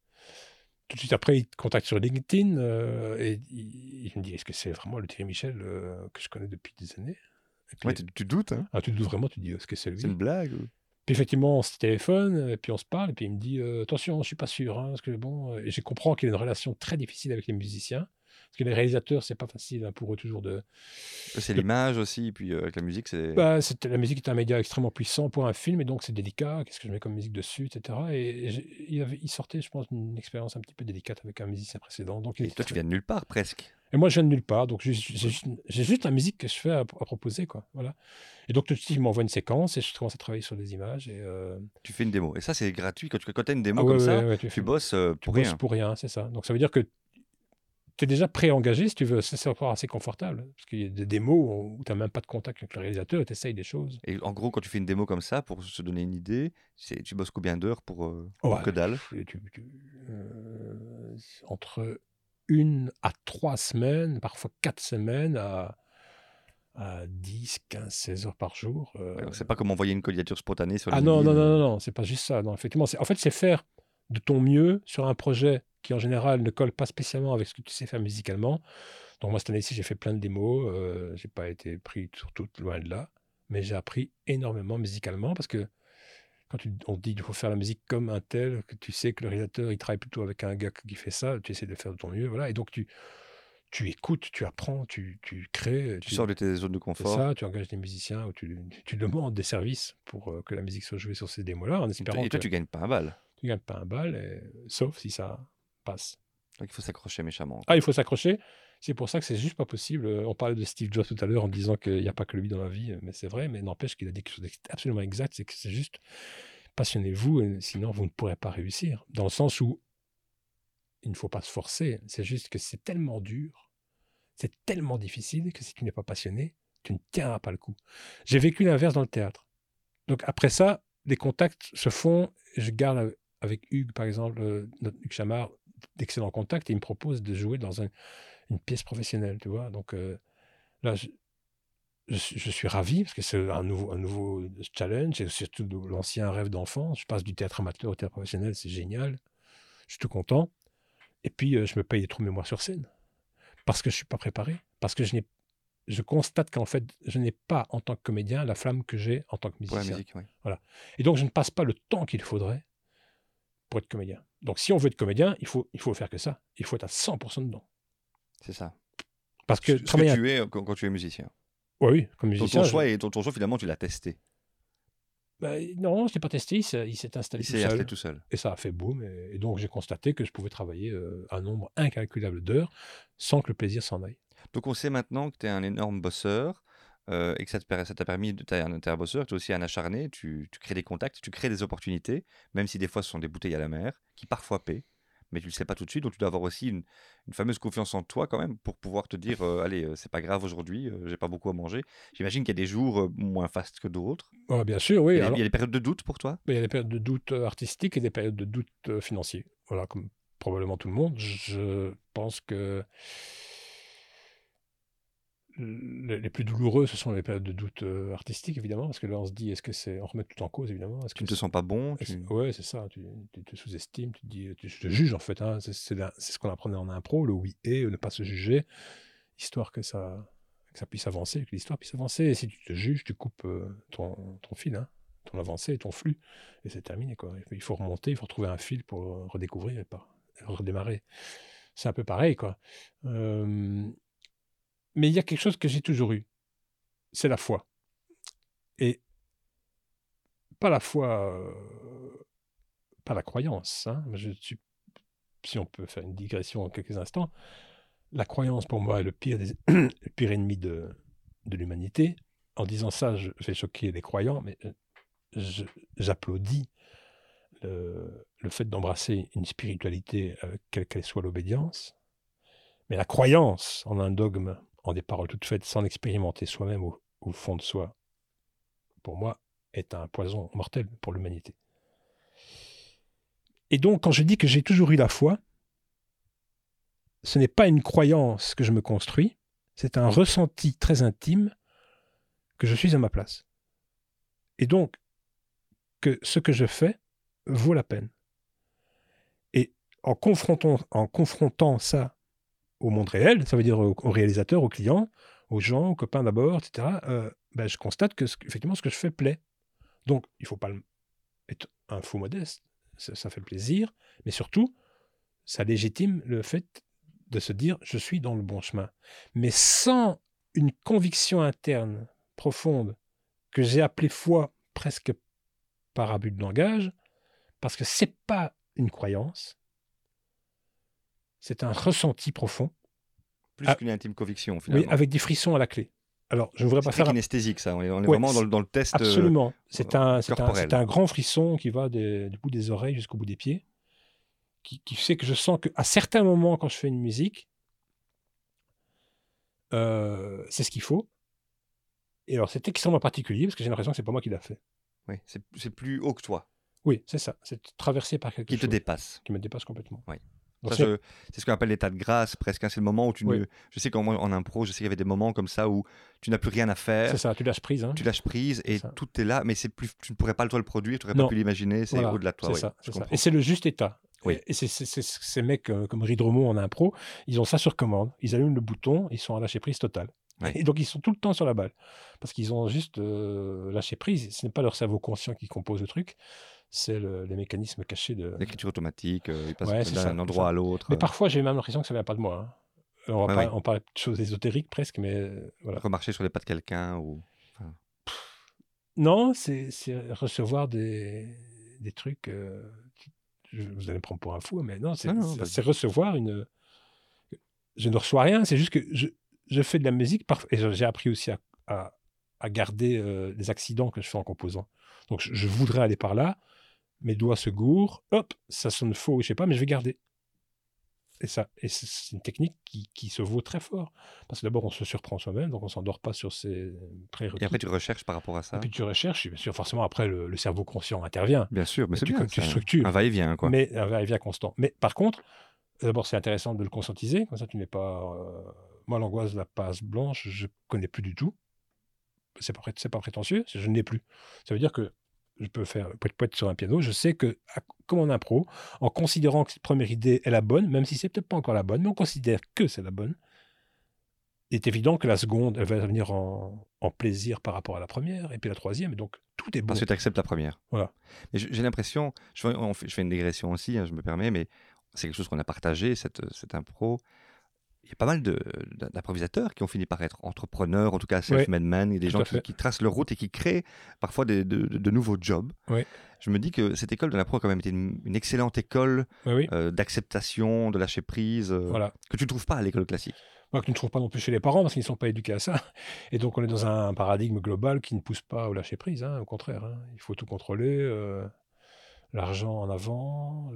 tout de suite après, il te contacte sur LinkedIn euh, et il, il me dit Est-ce que c'est vraiment le Thierry Michel que je connais depuis des années? Puis, Ouais, tu, tu doutes, hein ah, tu te doutes vraiment, tu dis Est-ce que c'est lui? C'est une blague. ou- Puis effectivement, on se téléphone, et puis on se parle, et puis il me dit euh, Attention, je suis pas sûr. hein, parce que bon, euh, et je comprends qu'il a une relation très difficile avec les musiciens. Parce que les réalisateurs, c'est pas facile hein, pour eux toujours de. C'est Le- l'image aussi, puis euh, avec la musique, c'est. Bah, c'est- la musique est un média extrêmement puissant pour un film, et donc c'est délicat. Qu'est-ce que je mets comme musique dessus, etc. Et, il, avait- il sortait, je pense, d'une expérience un petit peu délicate avec un musicien précédent. Donc Et toi, tu viens de nulle part presque. Et moi, je viens de nulle part, donc j'ai juste, la musique que je fais à, à proposer, quoi. Voilà. Et donc, tout de suite, il m'envoie une séquence et je commence à travailler sur des images. Et, euh, Tu fais une démo. Et ça, c'est gratuit. Quand tu as une démo ah comme ouais, ça, ouais, tu, bosses euh, tu pour bosses rien. pour rien, c'est ça. Donc, ça veut dire que tu es déjà pré-engagé, si tu veux. C'est c'est encore assez confortable. Parce qu'il y a des démos où tu n'as même pas de contact avec le réalisateur et tu essayes des choses. Et en gros, quand tu fais une démo comme ça, pour se donner une idée, tu bosses combien d'heures pour, euh, pour Ouais, que dalle? Tu- tu- tu- euh, entre une à trois semaines, parfois quatre semaines, à, à 10, 15, 16 heures par jour. euh, C'est pas comme envoyer une candidature spontanée sur Ah non, non, non, euh. non, non, c'est pas juste ça. Non, effectivement, c'est- en fait, c'est faire de ton mieux sur un projet qui, en général, ne colle pas spécialement avec ce que tu sais faire musicalement. Donc, moi, cette année-ci, j'ai fait plein de démos. Euh, j'ai pas été pris sur toutes, loin de là. Mais j'ai appris énormément musicalement parce que quand tu- on te dit qu'il faut faire la musique comme un tel, que tu sais que le réalisateur, il travaille plutôt avec un gars qui fait ça, tu essaies de faire de ton mieux. Voilà. Et donc, tu, tu écoutes, tu apprends, tu, tu crées. Tu sors de tes zones de confort. ça, tu engages des musiciens ou tu, tu demandes des services pour euh, que la musique soit jouée sur ces démos-là, en Et espérant toi, et que toi, tu gagnes pas un bal. tu gagnes pas un bal, et- sauf si ça passe. Donc il faut s'accrocher méchamment. Ah, il faut s'accrocher. C'est pour ça que c'est juste pas possible. Euh, On parlait de Steve Jobs tout à l'heure en disant qu'il n'y a pas que lui dans la vie, mais c'est vrai, mais n'empêche qu'il a dit quelque chose d'absolument exact, c'est que c'est juste passionnez-vous, et sinon vous ne pourrez pas réussir. Dans le sens où il ne faut pas se forcer, c'est juste que c'est tellement dur, c'est tellement difficile que si tu n'es pas passionné, tu ne tiendras pas le coup. J'ai vécu l'inverse dans le théâtre. Donc après ça, les contacts se font, je garde avec- avec Hugues, par exemple, euh, notre Hugues Chamard, d'excellents contacts, et il me propose de jouer dans un- une pièce professionnelle, tu vois. Donc euh, là, je, je suis- je suis ravi, parce que c'est un nouveau, un nouveau challenge, et surtout l'ancien rêve d'enfant. Je passe du théâtre amateur au théâtre professionnel, c'est génial. Je suis tout content. Et puis, euh, je me paye des trous de mémoire sur scène. Parce que je ne suis pas préparé. Parce que je n'ai je constate qu'en fait, je n'ai pas, en tant que comédien, la flamme que j'ai en tant que Pour la musicien. musique, oui. Et donc, je ne passe pas le temps qu'il faudrait pour être comédien. Donc, si on veut être comédien, il faut, il faut faire que ça. Il faut être à 100% dedans. C'est ça. Parce que Ce tu es euh, quand, quand tu es musicien. Ouais, oui, comme Ton, musicien... ton je- choix, et ton, ton choix, finalement, tu l'as testé. Bah, non, je ne l'ai pas testé, il s'est installé Il tout installé seul. tout seul. Et ça a fait boum. Et, et donc, j'ai constaté que je pouvais travailler euh, un nombre incalculable d'heures sans que le plaisir s'en aille. Donc on sait maintenant que tu es un énorme bosseur euh, et que ça t'a permis de... Tu es un, t'es un bosseur, tu es aussi un acharné, tu, tu crées des contacts, tu crées des opportunités, même si des fois ce sont des bouteilles à la mer, qui parfois paient, mais tu le sais pas tout de suite, donc tu dois avoir aussi une, une fameuse confiance en toi quand même pour pouvoir te dire, euh, allez, euh, c'est pas grave aujourd'hui, euh, j'ai pas beaucoup à manger. J'imagine qu'il y a des jours moins fastes que d'autres. Ouais, bien sûr, oui. il, y a, alors- il y a des périodes de doute pour toi? Il y a des périodes de doute artistique et des périodes de doute financier. Voilà, comme probablement tout le monde. Je pense que les plus douloureux, ce sont les périodes de doute euh, artistique, évidemment, parce que là, on se dit, est-ce que c'est... On remet tout en cause, évidemment. Est-ce Tu ne te sens pas bon tu- Ouais, c'est ça. Tu, tu te sous-estimes, tu te dis, tu te juges, en fait. hein. C'est c'est la- c'est ce qu'on apprenait en impro, le oui et, ne pas se juger, histoire que ça, que ça puisse avancer, que l'histoire puisse avancer. Et si tu te juges, tu coupes euh, ton, ton fil, hein, ton avancée, ton flux, et c'est terminé. Quoi. Il faut- remonter, il faut retrouver un fil pour redécouvrir et pas redémarrer. C'est un peu pareil, quoi. Euh, mais il y a quelque chose que j'ai toujours eu, c'est la foi. Et pas la foi, euh, pas la croyance. hein. Je suis, si on peut faire une digression en quelques instants, la croyance pour moi est le pire, pire ennemi de, de l'humanité. En disant ça, je vais choquer les croyants, mais euh, j'applaudis le, le fait d'embrasser une spiritualité, euh, quelle qu'elle soit l'obédience. Mais la croyance en un dogme, en des paroles toutes faites, sans l'expérimenter soi-même au, au fond de soi, pour moi, est un poison mortel pour l'humanité. Et donc, quand je dis que j'ai toujours eu la foi, ce n'est pas une croyance que je me construis, c'est un ressenti très intime que je suis à ma place. Et donc, que ce que je fais vaut la peine. Et en confrontant, en confrontant ça au monde réel, ça veut dire aux, aux réalisateurs, aux clients, aux gens, aux copains d'abord, etc., euh, ben, je constate que ce- effectivement ce que je fais plaît. Donc, il ne faut pas être un faux modeste, ça, ça fait plaisir, mais surtout, ça légitime le fait de se dire je suis dans le bon chemin. Mais sans une conviction interne profonde que j'ai appelée foi presque par abus de langage, parce que c'est pas une croyance, c'est un ressenti profond. plus Ah. qu'une intime conviction, Oui, finalement. avec des frissons à la clé. Alors, je ne voudrais C'est pas faire un- kinesthésique, ça. On est, on est Ouais, vraiment dans, c'est- le- dans le test. euh, Absolument. C'est un, c'est un, c'est grand frisson qui va des- du bout des oreilles jusqu'au bout des pieds, qui, qui fait que je sens qu'à certains moments, quand je fais une musique, euh, c'est ce qu'il faut. Et alors, c'est extrêmement particulier parce que j'ai l'impression que c'est pas moi qui l'a fait. oui, c'est c'est plus haut que toi, Oui, c'est ça. C'est traversé par quelque qui te chose dépasse. qui me dépasse complètement. Oui. C'est- ce qu'on appelle l'état de grâce, presque. hein. C'est le moment où tu Oui. ne. Je sais qu'en en impro, je sais qu'il y avait des moments comme ça où tu n'as plus rien à faire. c'est ça, tu lâches prise. hein. Tu lâches prise et tout est là, mais c'est plus, tu ne pourrais pas toi le produire, tu n'aurais pas pu l'imaginer, c'est Voilà, au-delà de toi. oui, ça. Et c'est le juste état. Oui. Et c'est ces mecs euh, comme Ridremo en impro, ils ont ça sur commande. Ils allument le bouton, ils sont à lâcher prise totale. Ouais. Et donc ils sont tout le temps sur la balle. Parce qu'ils ont juste euh, lâché prise. Ce n'est pas leur cerveau conscient qui compose le truc, c'est le- les mécanismes cachés de. L'écriture automatique, euh, il passe Ouais, d'un endroit à l'autre. Mais euh, parfois j'ai même l'impression que ça vient pas de moi. hein. On, Ouais, pas- ouais. on parle de choses ésotériques presque, mais euh, voilà. Remarcher sur les pas de quelqu'un ou. Non, c'est recevoir des, des trucs. euh, je- vous allez me prendre pour un fou, mais non, c'est recevoir une. Je ne reçois rien, c'est juste que je, je fais de la musique et j'ai appris aussi à, à- à garder euh, les accidents que je fais en composant. Donc je, je voudrais aller par là, mes doigts se gourent, hop, ça sonne faux, je sais pas, mais je vais garder. Et ça, et c'est- une technique qui, qui se vaut très fort. Parce que d'abord, on se surprend soi-même, donc on s'endort pas sur ses prérequis. Et après, tu recherches par rapport à ça. Et puis tu recherches, et bien sûr, forcément, après, le, le cerveau conscient intervient. Bien sûr, mais c'est tu- bien. tu structures. Un va-et-vient, quoi. Mais un va-et-vient constant. Mais par contre, d'abord, c'est intéressant de le conscientiser. Comme ça, tu n'es pas. euh, Moi, l'angoisse de la passe blanche, je connais plus du tout. C'est pas, pas prétentieux, je ne l'ai plus. Ça veut dire que je peux faire poète poète sur un piano. Je sais que, comme en impro, en considérant que cette première idée est la bonne, même si c'est peut-être pas encore la bonne, mais on considère que c'est la bonne, il est évident que la seconde, elle va venir en, en plaisir par rapport à la première, et puis la troisième, et donc tout est bon. Parce que tu acceptes la première. Voilà. Mais j'ai l'impression, je fais une digression aussi, hein, je me permets, mais c'est quelque chose qu'on a partagé, cette, cette impro. Il y a pas mal d'improvisateurs qui ont fini par être entrepreneurs, en tout cas self-made men, et des tout gens qui, tracent leur route et qui créent parfois des- de, de- de nouveaux jobs. Oui. Je me dis que cette école de l'impro a quand même été une, une excellente école Oui, oui. euh, d'acceptation, de lâcher prise, euh, Voilà. que tu ne trouves pas à l'école classique. Moi, que tu ne trouves pas non plus chez les parents parce qu'ils ne sont pas éduqués à ça. Et donc, on est dans un paradigme global qui ne pousse pas au lâcher prise. hein, au contraire, hein. il faut tout contrôler. euh, L'argent en avant,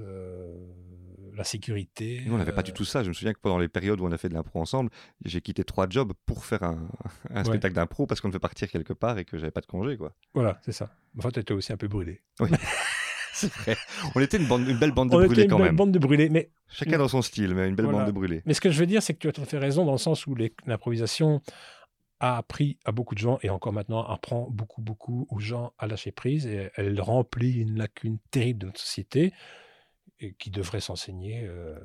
la sécurité. Nous, on n'avait pas du euh, tout ça. Je me souviens que pendant les périodes où on a fait de l'impro ensemble, j'ai quitté trois jobs pour faire un, un Ouais. spectacle d'impro parce qu'on devait partir quelque part et que j'avais pas de congé, quoi. Voilà, c'est ça. Enfin, tu étais aussi un peu brûlé. C'est vrai. On était une, bande, une belle bande de était brûlés une quand belle même. bande de brûlés. Mais, Chacun dans son style, mais une belle Voilà. bande de brûlés. mais ce que je veux dire, c'est que tu as tout à fait raison dans le sens où l'improvisation a appris à beaucoup de gens et encore maintenant apprend beaucoup, beaucoup aux gens à lâcher prise et elle remplit une lacune terrible de notre société et qui devrait s'enseigner euh,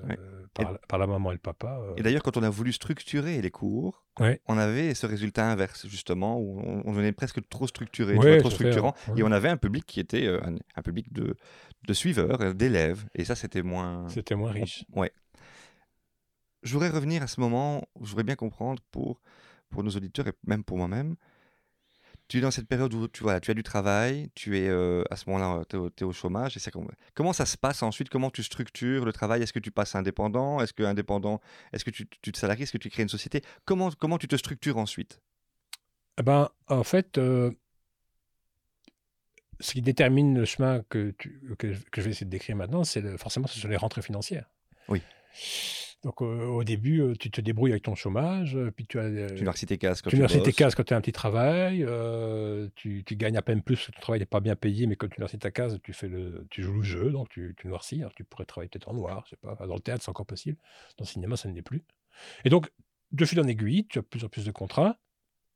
par, la- par la maman et le papa. euh. Et d'ailleurs, quand on a voulu structurer les cours, on avait ce résultat inverse, justement, où on, on devenait presque trop structuré, trop fait, structurant. Et on avait un public qui était euh, un, un public de, de suiveurs, d'élèves. Et ça, c'était moins. C'était moins on- riche. Ouais. Je voudrais revenir à ce moment où je voudrais bien comprendre pour, pour nos auditeurs et même pour moi-même. Tu es dans cette période où tu, voilà, tu as du travail, tu es euh, à ce moment-là, tu es, au- chômage. Et ça, comment, ça se passe ensuite? Comment tu structures le travail? Est-ce que tu passes indépendant? Est-ce que indépendant Est-ce que tu, tu te salaries? Est-ce que tu crées une société? Comment, comment tu te structures ensuite? Eh ben, en fait, euh, ce qui détermine le chemin que, tu- que, je- que je vais essayer de décrire maintenant, c'est forcément ce sont les rentrées financières. Oui. Donc au début, euh, tu te débrouilles avec ton chômage, euh, puis tu as euh, Tu tes cases quand tu tu, noircis tes bosses. cases quand tu as un petit travail, euh, tu, tu gagnes à peine plus, parce que ton travail n'est pas bien payé, mais quand tu noircis ta case, tu, fais le, tu joues le jeu, donc tu, tu noircis. Alors tu pourrais travailler peut-être en noir, je sais pas. Dans le théâtre, c'est encore possible. Dans le cinéma, ça ne l'est plus. Et donc, de fil en aiguille, tu as de plus en plus de contrats.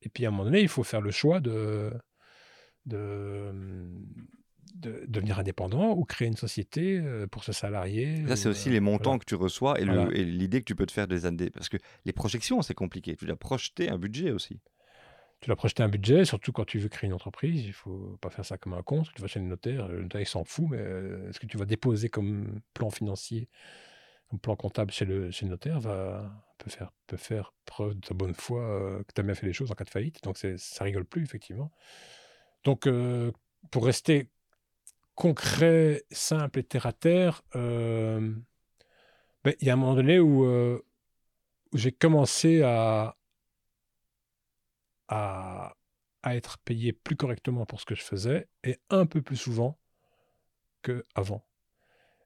Et puis à un moment donné, il faut faire le choix de, de, de devenir indépendant ou créer une société euh, pour se salarier. Ça, c'est aussi euh, les montants voilà. que tu reçois et Voilà. l'idée que tu peux te faire des années. Parce que les projections, c'est compliqué. Tu dois projeter un budget aussi. Tu dois projeter un budget, surtout quand tu veux créer une entreprise. Il faut pas faire ça comme un que Tu vas chez le notaire, le notaire il s'en fout, mais euh, ce que tu vas déposer comme plan financier, comme plan comptable chez le, chez le notaire, va, peut, faire, peut faire preuve de ta bonne foi euh, que tu as bien fait les choses en cas de faillite. Donc ça rigole plus, effectivement. Donc euh, pour rester concret, simple et terre à terre, euh, ben, il y a un moment donné où, euh, j'ai commencé à, à, être payé plus correctement pour ce que je faisais et un peu plus souvent qu'avant.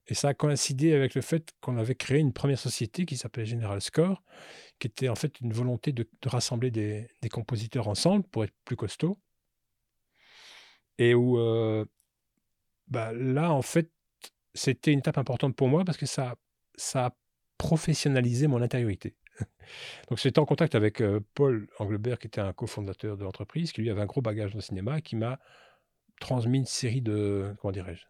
Et ça a coïncidé avec le fait qu'on avait créé une première société qui s'appelait General Score, qui était en fait une volonté de, rassembler des, compositeurs ensemble pour être plus costaud. Et où euh, bah, là, en fait, c'était une étape importante pour moi parce que ça, ça a professionnalisé mon intériorité. Donc j'étais en contact avec euh, Paul Englebert, qui était un cofondateur de l'entreprise, qui lui avait un gros bagage dans le cinéma, qui m'a transmis une série de, comment dirais-je,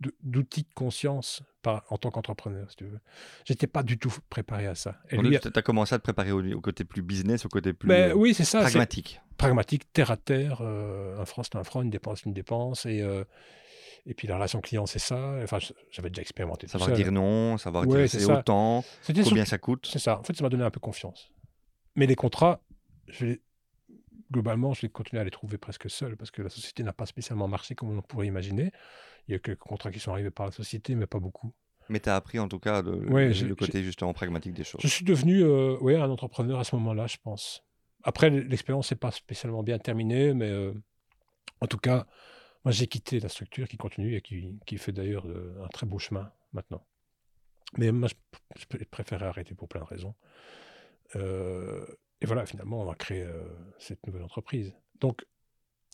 d'outils de, conscience en tant qu'entrepreneur, si tu veux. J'étais pas du tout préparé à ça. Et lui, tu as commencé à te préparer au, côté plus business, au côté plus ben, oui, c'est ça, pragmatique. Pragmatique, terre à terre, euh, un franc c'est un franc, une dépense une dépense, et, euh, et puis la relation client c'est ça. Enfin, j'avais déjà expérimenté Savoir dire non, savoir dire c'est autant, combien ça coûte. C'est ça, en fait ça m'a donné un peu confiance. Mais les contrats, je globalement, je vais continuer à les trouver presque seul parce que la société n'a pas spécialement marché comme on pourrait imaginer. Il y a quelques contrats qui sont arrivés par la société, mais pas beaucoup. Mais tu as appris en tout cas le, côté justement pragmatique des choses. Je suis devenu euh, un entrepreneur à ce moment-là, je pense. Après, l'expérience n'est pas spécialement bien terminée, mais euh, en tout cas, moi j'ai quitté la structure qui continue et qui, qui fait d'ailleurs euh, un très beau chemin maintenant. Mais moi, je, je préférais arrêter pour plein de raisons. et voilà, finalement, on a créé cette nouvelle entreprise. Donc,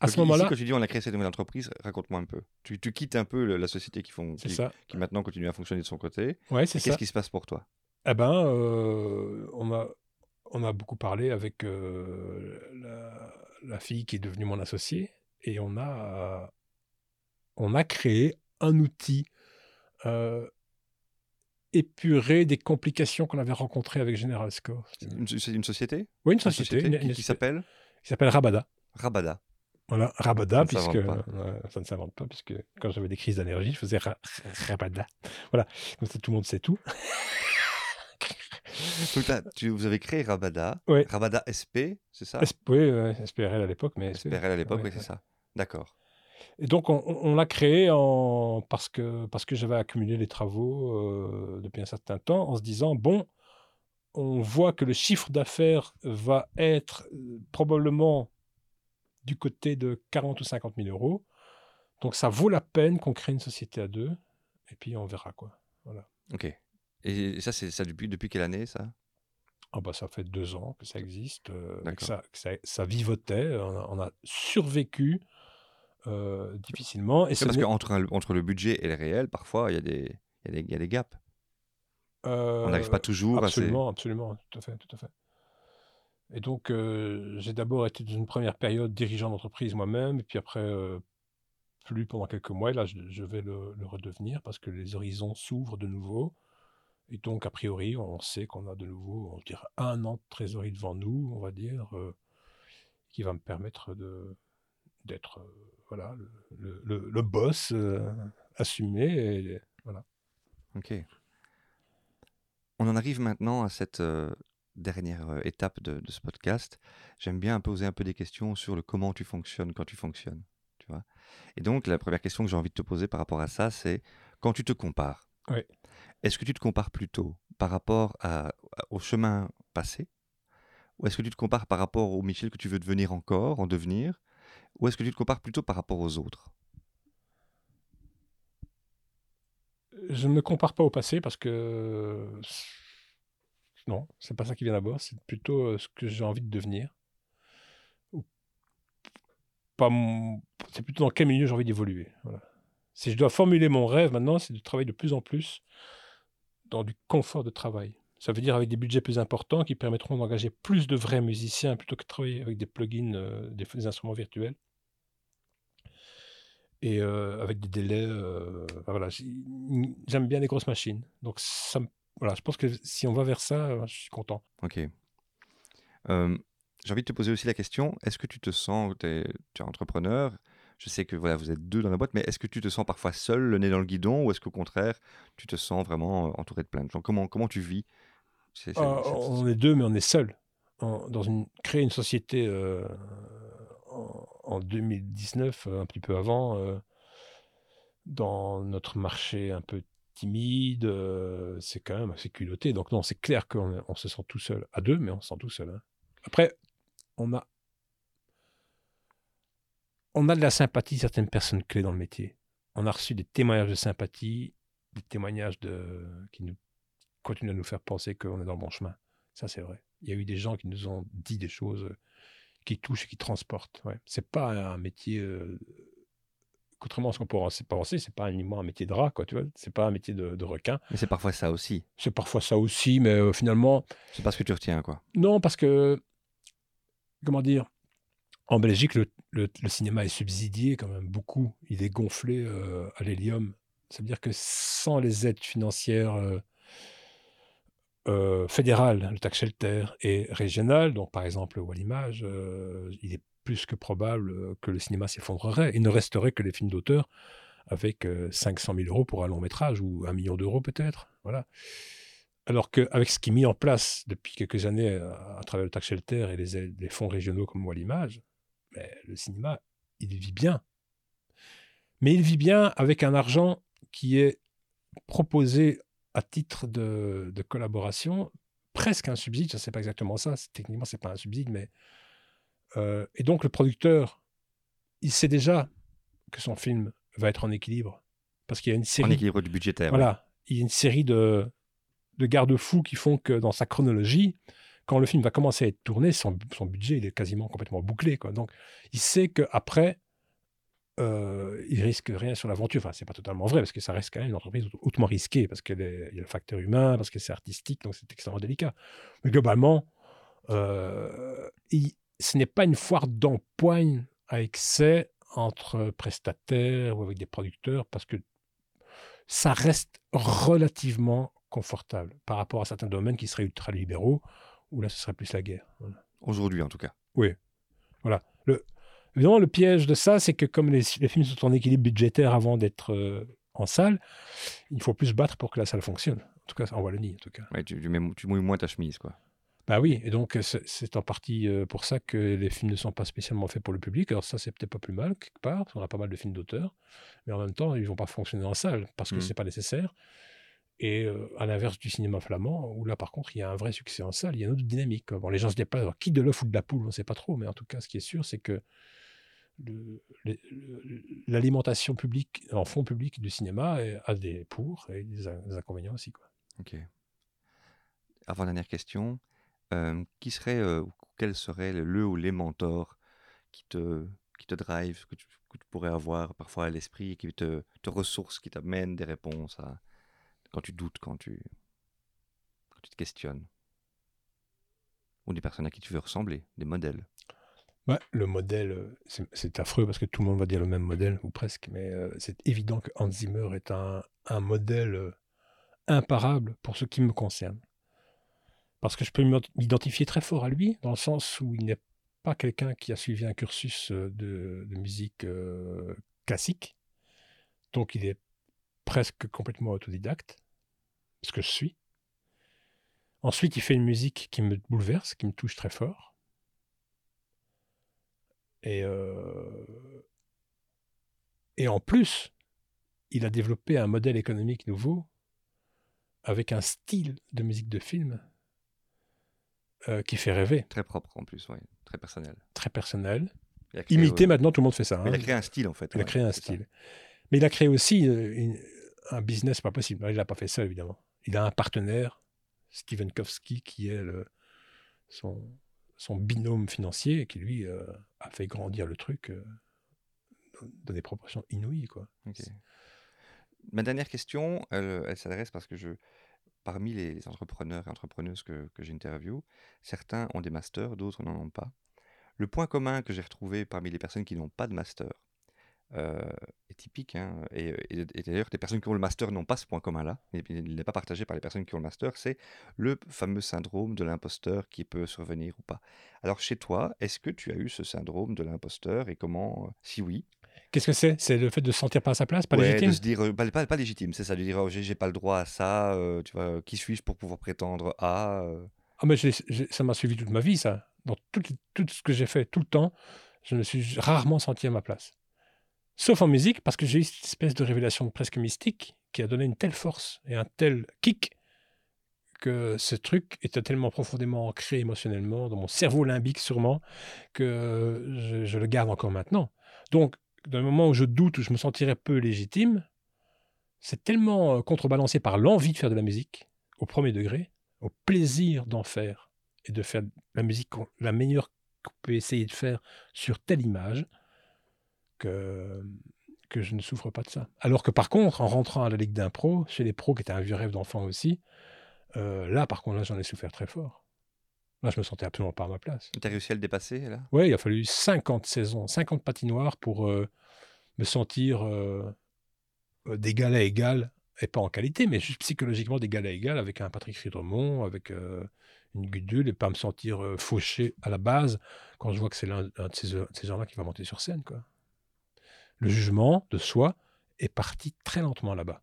à ce moment-là. Quand tu dis on a créé cette nouvelle entreprise, raconte-moi un peu. Tu, quittes un peu la société qui, font, qui, maintenant continue à fonctionner de son côté. Ouais, c'est Qu'est-ce qui se passe pour toi? Eh ben, euh, on, a, on a beaucoup parlé avec euh, la, fille qui est devenue mon associé et on a, on a créé un outil euh, épuré des complications qu'on avait rencontrées avec General Score. C'est une, société? Oui, une société. qui s'appelle? Qui s'appelle Rabada. Rabada. Voilà, Rabada, puisque ça ne s'invente pas, puisque quand j'avais des crises d'énergie, je faisais Rabada. Voilà, comme ça tout le monde sait tout. tu, vous avez créé Rabada, Rabada SP, c'est ça? Oui, SPRL à l'époque. mais SPRL à l'époque, oui, c'est ça. D'accord. Et donc, on, l'a créé en... parce que, parce que j'avais accumulé les travaux euh, depuis un certain temps en se disant, bon, on voit que le chiffre d'affaires va être euh, probablement du côté de 40 ou 50 000 euros. Donc ça vaut la peine qu'on crée une société à deux, et puis on verra quoi. Voilà. Ok. Et ça, c'est ça depuis, depuis quelle année ça? Oh bah, Ça fait deux ans que ça existe, euh, que, ça, ça, vivotait, on a, survécu euh, difficilement. Et parce qu'entre entre le budget et le réel, parfois, il y, a des, y, y a des gaps. on n'arrive pas toujours absolument, à Absolument, tout à fait. Tout à fait. Et donc, j'ai d'abord été dans une première période dirigeant d'entreprise moi-même, et puis après, plus pendant quelques mois, et là, je, vais le, redevenir parce que les horizons s'ouvrent de nouveau. Et donc, a priori, on sait qu'on a de nouveau, on dirait, un an de trésorerie devant nous, on va dire, qui va me permettre de, d'être voilà, le, boss assumé. Voilà. Ok. On en arrive maintenant à cette dernière étape de, ce podcast, j'aime bien poser un peu des questions sur le comment tu fonctionnes quand tu fonctionnes. Tu vois? Et donc, la première question que j'ai envie de te poser par rapport à ça, c'est quand tu te compares, est-ce que tu te compares plutôt par rapport à, au chemin passé Ou est-ce que tu te compares par rapport au Michel que tu veux devenir encore, en devenir Ou est-ce que tu te compares plutôt par rapport aux autres? Je ne me compare pas au passé parce que non, c'est pas ça qui vient d'abord, c'est plutôt euh, ce que j'ai envie de devenir. C'est plutôt dans quel milieu j'ai envie d'évoluer. Si je dois formuler mon rêve maintenant, c'est de travailler de plus en plus dans du confort de travail. Ça veut dire avec des budgets plus importants qui permettront d'engager plus de vrais musiciens plutôt que de travailler avec des plugins, euh, des, instruments virtuels. Et euh, avec des délais. j'aime bien les grosses machines. Donc ça voilà, je pense que si on va vers ça, euh, je suis content. Ok. J'ai envie de te poser aussi la question est-ce que tu te sens, tu es, entrepreneur Je sais que voilà, vous êtes deux dans la boîte, mais est-ce que tu te sens parfois seul, le nez dans le guidon, ou est-ce qu'au contraire, tu te sens vraiment euh, entouré de plein de gens? Comment, comment tu vis ah, On est deux, mais on est seul. dans une, créer une société euh, en, 2019, un petit peu avant, dans notre marché un peu timide, c'est quand même assez culotté. Donc non, c'est clair qu'on on se sent tout seul. À deux, mais on se sent tout seul. hein. Après, on a, on a de la sympathie de certaines personnes clés dans le métier. On a reçu des témoignages de sympathie, des témoignages de, qui nous continuent à nous faire penser qu'on est dans le bon chemin. Ça, c'est vrai. Il y a eu des gens qui nous ont dit des choses qui touchent et qui transportent. Ouais. C'est pas un métier. Contrairement à ce qu'on pourrait penser- c'est pas uniquement un métier de rat, quoi, tu vois. C'est pas un métier de, de requin. Mais c'est parfois ça aussi. C'est parfois ça aussi, mais euh, finalement, C'est pas ce que tu retiens, quoi. non, parce que, comment dire, en Belgique, le, le- le cinéma est subsidié quand même beaucoup. Il est gonflé euh, à l'hélium. Ça veut dire que sans les aides financières euh, fédérales, le tax shelter, et régionales, donc par exemple Wallimage, il est plus que probable euh, que le cinéma s'effondrerait. Il ne resterait que les films d'auteur avec euh, 500 000 euros pour un long métrage ou un million d'euros peut-être. Voilà. Alors qu'avec ce qui est mis en place depuis quelques années euh, à travers le tax shelter et les, fonds régionaux comme Wallimage, ben, le cinéma, il vit bien. Mais il vit bien avec un argent qui est proposé à titre de, de collaboration, presque un subside, je ne sais pas exactement ça, techniquement c'est pas un subside, mais... euh, et donc le producteur, il sait déjà que son film va être en équilibre, parce qu'il y a une En série équilibre du budgétaire. voilà, il y a une série de, de garde-fous qui font que dans sa chronologie, quand le film va commencer à être tourné, son, son budget il est quasiment complètement bouclé. Quoi. Donc, il sait qu'après, euh, il risque rien sur l'aventure. Enfin, c'est pas totalement vrai, parce que ça reste quand même une entreprise haut- hautement risquée, parce qu'il y a le facteur humain, parce que c'est artistique, donc c'est extrêmement délicat. Mais globalement, euh, il- ce n'est pas une foire d'empoigne à excès entre prestataires ou avec des producteurs, parce que ça reste relativement confortable par rapport à certains domaines qui seraient ultra-libéraux, où là, ce serait plus la guerre. Voilà. Aujourd'hui, en tout cas. Voilà. Le, évidemment, le piège de ça, c'est que comme les, les films sont en équilibre budgétaire avant d'être euh, en salle, il faut plus se battre pour que la salle fonctionne. En tout cas, en Wallonie, en tout cas. Ouais, tu, tu mets- tu mouilles moins ta chemise, quoi. Bah oui, et donc c'est en partie pour ça que les films ne sont pas spécialement faits pour le public. Alors ça, c'est peut-être pas plus mal, quelque part, parce qu'on a pas mal de films d'auteur, mais en même temps, ils vont pas fonctionner en salle, parce que Mhm. c'est pas nécessaire. Et euh, à l'inverse du cinéma flamand, où là, par contre, il y a un vrai succès en salle, il y a une autre dynamique. quoi. Bon, les gens se déplacent, alors, qui de l'œuf ou de la poule, on ne sait pas trop, mais en tout cas, ce qui est sûr, c'est que l'alimentation publique, en fonds public du cinéma a des pour et des, des inconvénients aussi. Quoi. Ok. Avant-dernière question. Qui serait, euh, quel serait le, ou les mentors qui te, qui te drive, que tu, pourrais avoir parfois à l'esprit, qui te, te ressource, qui t'amène des réponses à, quand tu doutes, quand tu, quand tu te questionnes? Ou des personnes à qui tu veux ressembler, des modèles? Le modèle, c'est affreux parce que tout le monde va dire le même modèle, ou presque, mais c'est évident que Hans Zimmer est un, un modèle imparable pour ce qui me concerne. Parce que je peux m'ident- m'identifier très fort à lui, dans le sens où il n'est pas quelqu'un qui a suivi un cursus euh, de, de musique euh, classique, donc il est presque complètement autodidacte, ce que je suis. Ensuite, il fait une musique qui me bouleverse, qui me touche très fort. Et, euh, et en plus, il a développé un modèle économique nouveau avec un style de musique de film euh, qui fait rêver, Très propre en plus, ouais, très personnel. très personnel. Créé, Imité, maintenant tout le monde fait ça. Il a hein. créé un style en fait. Il a créé un ça. style. Mais il a créé aussi euh, une- un business pas possible. Il l'a pas fait seul, évidemment. Il a un partenaire, Steven Kowski, qui est le- son, son binôme financier, qui lui euh, a fait grandir le truc dans- des proportions inouïes. Quoi. Ma dernière question, elle, elle s'adresse parce que je, parmi les, entrepreneurs et entrepreneuses que, que j'interviewe, certains ont des masters, d'autres n'en ont pas. Le point commun que j'ai retrouvé parmi les personnes qui n'ont pas de master euh, est typique. hein, et et- d'ailleurs, les personnes qui ont le master n'ont pas ce point commun-là. Il n'est pas partagé par les personnes qui ont le master. C'est le fameux syndrome de l'imposteur qui peut survenir ou pas. Alors, chez toi, est-ce que tu as eu ce syndrome de l'imposteur et comment, euh, si oui, Qu'est-ce que c'est? C'est le fait de se sentir pas à sa place, pas Ouais, légitime? de se dire, euh, pas, pas, pas légitime, c'est ça, de dire, oh, j'ai pas le droit à ça, euh, tu vois, qui suis-je pour pouvoir prétendre à. euh, Ah, mais ça m'a suivi toute ma vie, ça. Dans tout, tout ce que j'ai fait, tout le temps, je me suis rarement senti à ma place. Sauf en musique, parce que j'ai eu cette espèce de révélation presque mystique qui a donné une telle force et un tel kick que ce truc était tellement profondément ancré émotionnellement dans mon cerveau limbique sûrement que je, je le garde encore maintenant. Donc, le moment où je doute, où je me sentirais peu légitime, c'est tellement euh, contrebalancé par l'envie de faire de la musique, au premier degré, au plaisir d'en faire et de faire la musique la meilleure qu'on peut essayer de faire sur telle image, que, que je ne souffre pas de ça. Alors que par contre, en rentrant à la Ligue d'impro, chez les pros, qui était un vieux rêve d'enfant aussi, euh, là, par contre, là, j'en ai souffert très fort. Là, je me sentais absolument pas à ma place. Tu as réussi à le dépasser, là? Oui, il a fallu 50 saisons, 50 patinoires pour euh, me sentir euh, euh, d'égal à égal, et pas en qualité, mais juste psychologiquement d'égal à égal avec un Patrick Ridremont, avec euh, une Gudule, et pas me sentir fauché à la base quand je vois que c'est l'un un de ces, gens-là qui va monter sur scène. Quoi. Le jugement de soi est parti très lentement là-bas.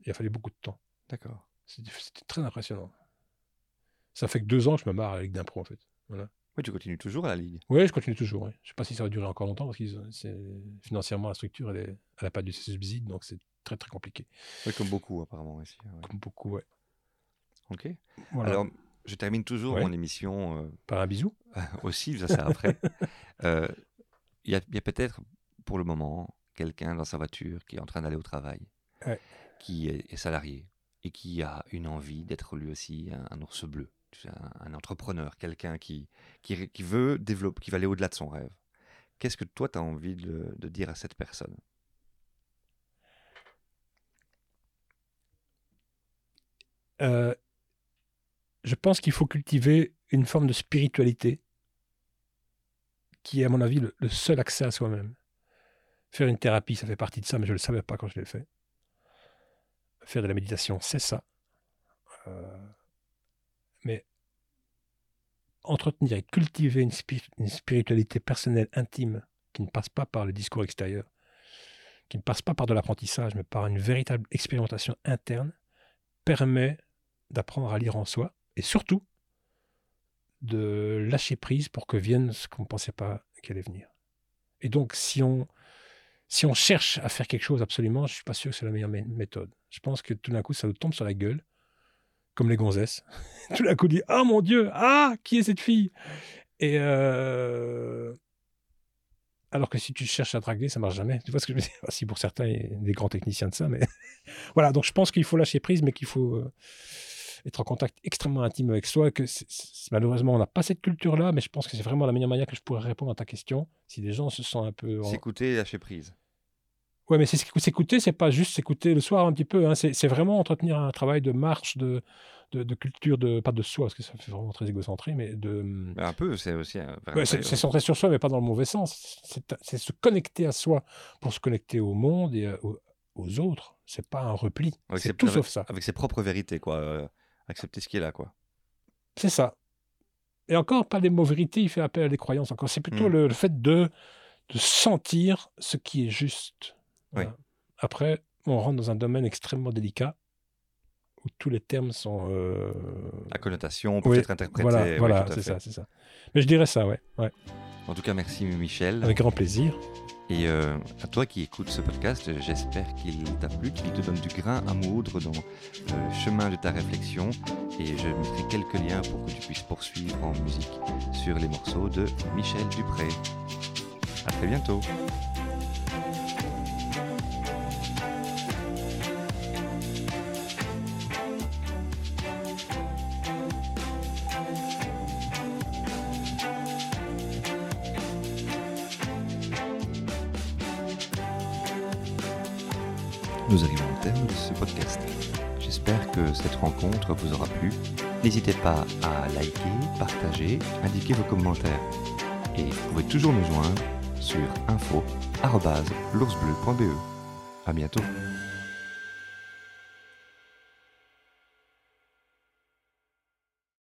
Il a fallu beaucoup de temps. D'accord. C'était très impressionnant. Ça fait que deux ans que je me marre à la Ligue d'impro, en fait. Voilà. Oui, tu continues toujours à la Ligue. Oui, je continue toujours. ouais. Je ne sais pas si ça va durer encore longtemps parce que financièrement, la structure, elle n'a pas dû se subside, donc c'est très très compliqué. Oui, comme beaucoup, apparemment, ici. ouais. Comme beaucoup, ouais. Ok. Voilà. Alors, je termine toujours Ouais. mon émission euh, Par un bisou aussi, ça c'est après. Euh, Il y a, il y a peut-être pour le moment quelqu'un dans sa voiture qui est en train d'aller au travail, qui est, est salarié et qui a une envie d'être lui aussi un, un ours bleu, un, un entrepreneur, quelqu'un qui, veut développer, qui va aller au-delà de son rêve. Qu'est-ce que toi tu as envie de, dire à cette personne? Euh, je pense qu'il faut cultiver une forme de spiritualité qui est, à mon avis, le, seul accès à soi-même. Faire une thérapie, ça fait partie de ça, mais je ne le savais pas quand je l'ai fait. Faire de la méditation, c'est ça. Euh, entretenir et cultiver une, spi- une spiritualité personnelle intime qui ne passe pas par le discours extérieur, qui ne passe pas par de l'apprentissage, mais par une véritable expérimentation interne, permet d'apprendre à lire en soi et surtout de lâcher prise pour que vienne ce qu'on ne pensait pas qu'elle allait venir. Et donc, si on, si on cherche à faire quelque chose absolument, je ne suis pas sûr que c'est la meilleure mé- méthode. Je pense que tout d'un coup, ça nous tombe sur la gueule, comme les gonzesses. tout d'un coup, Ah mon Dieu, ah, qui est cette fille? Et euh, alors que si tu cherches à draguer, ça marche jamais. Tu vois ce que je veux dire? Si pour certains, il y a des grands techniciens de ça, mais voilà. Donc je pense qu'il faut lâcher prise, mais qu'il faut euh, être en contact extrêmement intime avec soi. Que malheureusement, on n'a pas cette culture-là, mais je pense que c'est vraiment la meilleure manière que je pourrais répondre à ta question. Si des gens se sentent un peu en- S'écouter lâcher prise. Ouais, mais s'écouter, c'est pas juste s'écouter le soir un petit peu. hein. C'est vraiment entretenir un travail de marche, de, de, de culture, de pas de soi, parce que ça fait vraiment très égocentré, mais de. Mais un peu, c'est aussi. Ouais, c'est c'est centré sur soi, mais pas dans le mauvais sens. C'est se connecter à soi pour se connecter au monde et euh, aux, aux autres. C'est pas un repli. C'est tout avec- sauf ça. Avec ses propres vérités, quoi. euh, accepter ce qui est là, quoi. C'est ça. Et encore, pas des mots vérités, il fait appel à des croyances. Encore, c'est plutôt Mm. le, le fait de, de sentir ce qui est juste. Voilà. Après, on rentre dans un domaine extrêmement délicat où tous les termes sont. euh, La connotation peut oui, être interprétée. Voilà, oui, c'est ça, c'est ça. Mais je dirais ça, ouais, ouais. En tout cas, merci Michel. Avec grand plaisir. Et euh, à toi qui écoutes ce podcast, j'espère qu'il t'a plu, qu'il te donne du grain à moudre dans euh, le chemin de ta réflexion. Et je mettrai quelques liens pour que tu puisses poursuivre en musique sur les morceaux de Michel Dupré. À très bientôt. Nous arrivons au terme de ce podcast. J'espère que cette rencontre vous aura plu. N'hésitez pas à liker, partager, indiquer vos commentaires. Et vous pouvez toujours nous joindre sur info.l'oursbleu.be. À bientôt.